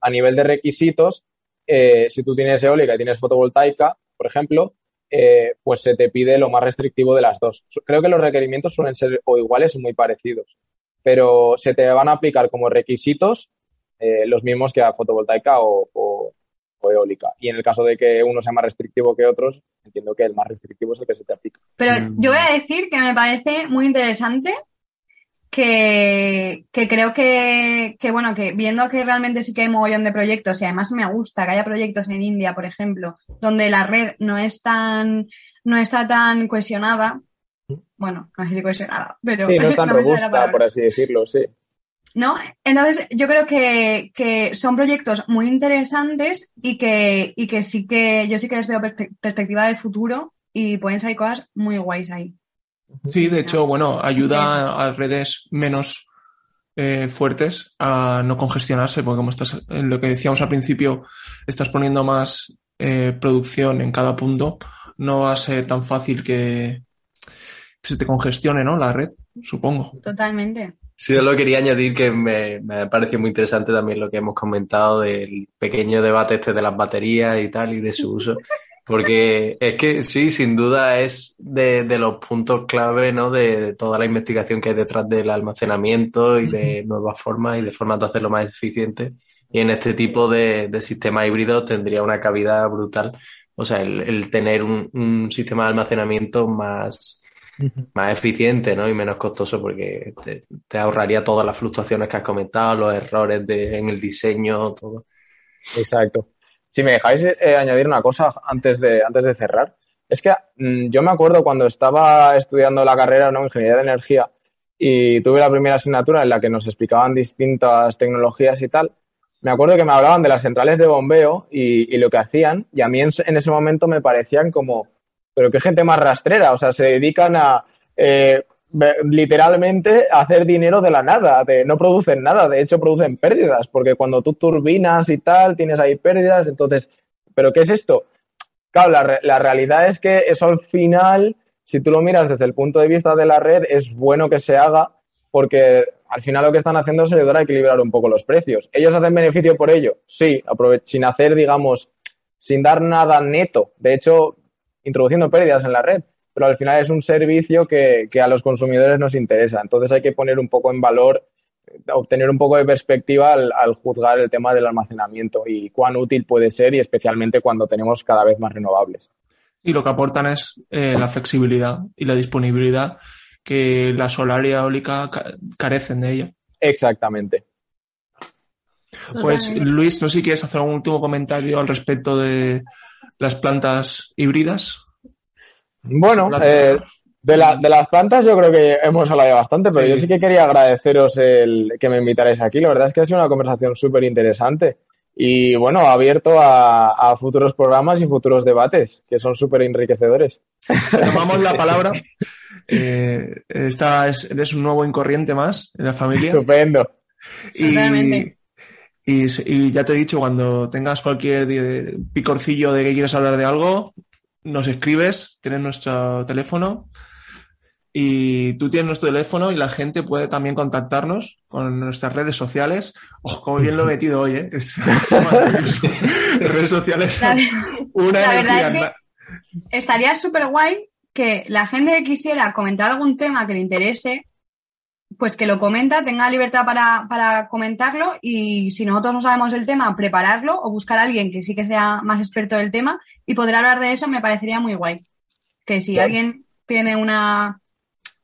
a nivel de requisitos, eh, si tú tienes eólica y tienes fotovoltaica, por ejemplo, eh, pues se te pide lo más restrictivo de las dos. Creo que los requerimientos suelen ser o iguales o muy parecidos, pero se te van a aplicar como requisitos eh, los mismos que a fotovoltaica o, o, eólica. Y en el caso de que uno sea más restrictivo que otros, entiendo que el más restrictivo es el que se te aplica. Pero yo voy a decir que me parece muy interesante que, creo que, bueno, que viendo que realmente sí que hay mogollón de proyectos y además me gusta que haya proyectos en India, por ejemplo, donde la red no es tan, no está tan cohesionada, bueno, no sé si cohesionada, pero... Sí, no es [LAUGHS] tan robusta, por así decirlo, sí. ¿No? Entonces, yo creo que, que, son proyectos muy interesantes y que, y que sí que yo sí que les veo perspectiva de futuro y pueden salir cosas muy guays ahí. Sí, de hecho, bueno, ayuda a redes menos eh, fuertes a no congestionarse, porque como estás, en lo que decíamos al principio, estás poniendo más eh, producción en cada punto, no va a ser tan fácil que, se te congestione, ¿no? La red, supongo. Totalmente. Sí, yo lo quería añadir que me, me parece muy interesante también lo que hemos comentado del pequeño debate este de las baterías y tal y de su uso. [LAUGHS] Porque es que sí, sin duda es de, los puntos clave, ¿no? De, toda la investigación que hay detrás del almacenamiento y de nuevas formas y de formas de hacerlo más eficiente. Y en este tipo de, de sistemas híbridos tendría una cavidad brutal. O sea, el, tener un, sistema de almacenamiento más, más eficiente, ¿no? Y menos costoso porque te, ahorraría todas las fluctuaciones que has comentado, los errores de, en el diseño, todo. Exacto. Si me dejáis eh, añadir una cosa antes de, antes de cerrar, es que mm, yo me acuerdo cuando estaba estudiando la carrera ¿no? Ingeniería de Energía y tuve la primera asignatura en la que nos explicaban distintas tecnologías y tal, me acuerdo que me hablaban de las centrales de bombeo y, lo que hacían y a mí en, ese momento me parecían como, pero qué gente más rastrera, o sea, se dedican a... Eh, literalmente hacer dinero de la nada, de, no producen nada, de hecho producen pérdidas, porque cuando tú turbinas y tal, tienes ahí pérdidas, entonces, ¿pero qué es esto? Claro, la, la realidad es que eso al final, si tú lo miras desde el punto de vista de la red, es bueno que se haga porque al final lo que están haciendo es ayudar a equilibrar un poco los precios. ¿Ellos hacen beneficio por ello? Sí, sin hacer, digamos, sin dar nada neto. De hecho, introduciendo pérdidas en la red pero al final es un servicio que, a los consumidores nos interesa. Entonces hay que poner un poco en valor, obtener un poco de perspectiva al, juzgar el tema del almacenamiento y cuán útil puede ser y especialmente cuando tenemos cada vez más renovables. Y lo que aportan es eh, la flexibilidad y la disponibilidad que la solar y eólica carecen de ella. Exactamente. Pues Luis, no sé si quieres hacer un último comentario al respecto de las plantas híbridas. Bueno, eh, de, las plantas yo creo que hemos hablado bastante, pero yo sí que quería agradeceros el que me invitarais aquí. La verdad es que ha sido una conversación súper interesante y bueno, abierto a, futuros programas y futuros debates que son súper enriquecedores. [LAUGHS] Tomamos la palabra. [LAUGHS] Eh, esta es, eres un nuevo incorriente más en la familia. Estupendo. Y, Y, ya te he dicho, cuando tengas cualquier picorcillo de que quieres hablar de algo, nos escribes, tienes nuestro teléfono y tú tienes nuestro teléfono y la gente puede también contactarnos con nuestras redes sociales. Oh, como bien lo he metido hoy, ¿eh? Es- [LAUGHS] redes sociales La, son una la verdad energía. es que na- estaría súper guay que la gente que quisiera comentar algún tema que le interese, pues que lo comenta, tenga libertad para, para comentarlo y si nosotros no sabemos el tema, prepararlo o buscar a alguien que sí que sea más experto del tema y poder hablar de eso me parecería muy guay. Que si alguien tiene una,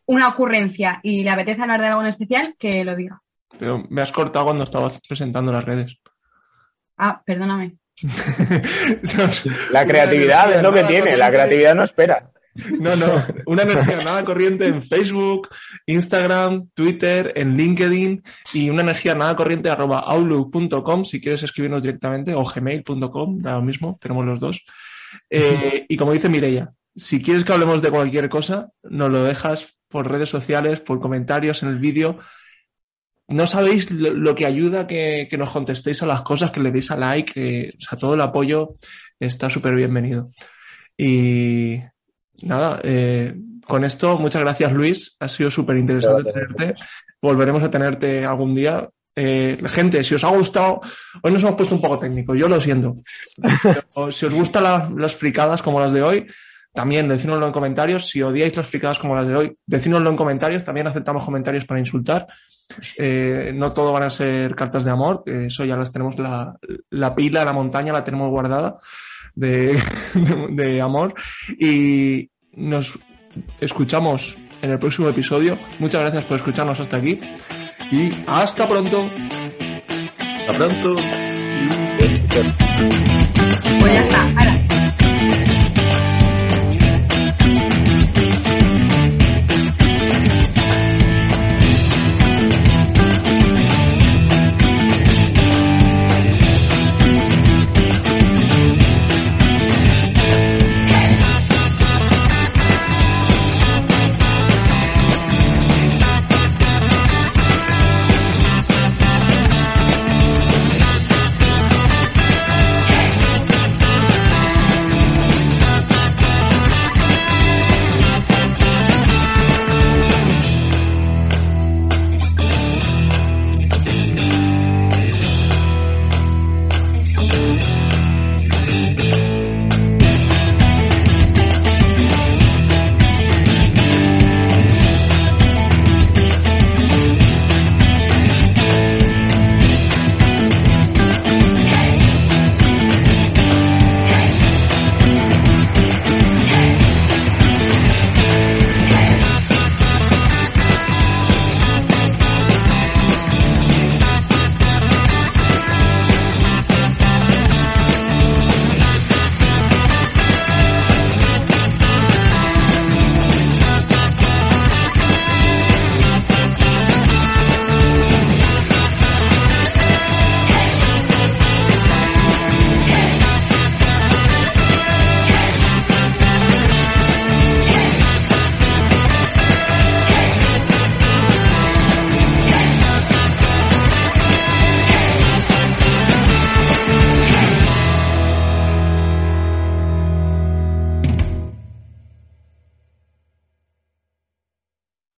una ocurrencia y le apetece hablar de algo en especial, que lo diga. Pero me has cortado cuando estabas presentando las redes. Ah, perdóname. [LAUGHS] La creatividad es lo que tiene, la creatividad no espera. No, no, una [LAUGHS] energía nada corriente en Facebook, Instagram, Twitter, en LinkedIn y una energía nada corriente arroba outlook.com si quieres escribirnos directamente o gmail.com, da lo mismo, tenemos los dos. Eh, y como dice Mireia, si quieres que hablemos de cualquier cosa, nos lo dejas por redes sociales, por comentarios en el vídeo. No sabéis lo, lo que ayuda que, que nos contestéis a las cosas, que le deis a like, que, o sea, todo el apoyo está súper bienvenido. Y nada, eh, con esto, muchas gracias Luis, ha sido súper interesante tenerte. Volveremos a tenerte algún día. Eh, gente, si os ha gustado, hoy nos hemos puesto un poco técnico, yo lo siento. Pero si os gustan la- las fricadas como las de hoy, también decídnoslo en comentarios. Si odiáis las fricadas como las de hoy, decídnoslo en comentarios. También aceptamos comentarios para insultar. Eh, no todo van a ser cartas de amor, eso ya las tenemos, la, la pila, la montaña la tenemos guardada de, de, [LAUGHS] de amor. Y nos escuchamos en el próximo episodio. Muchas gracias por escucharnos hasta aquí y hasta pronto. Hasta pronto. Pues ya está. Ahora.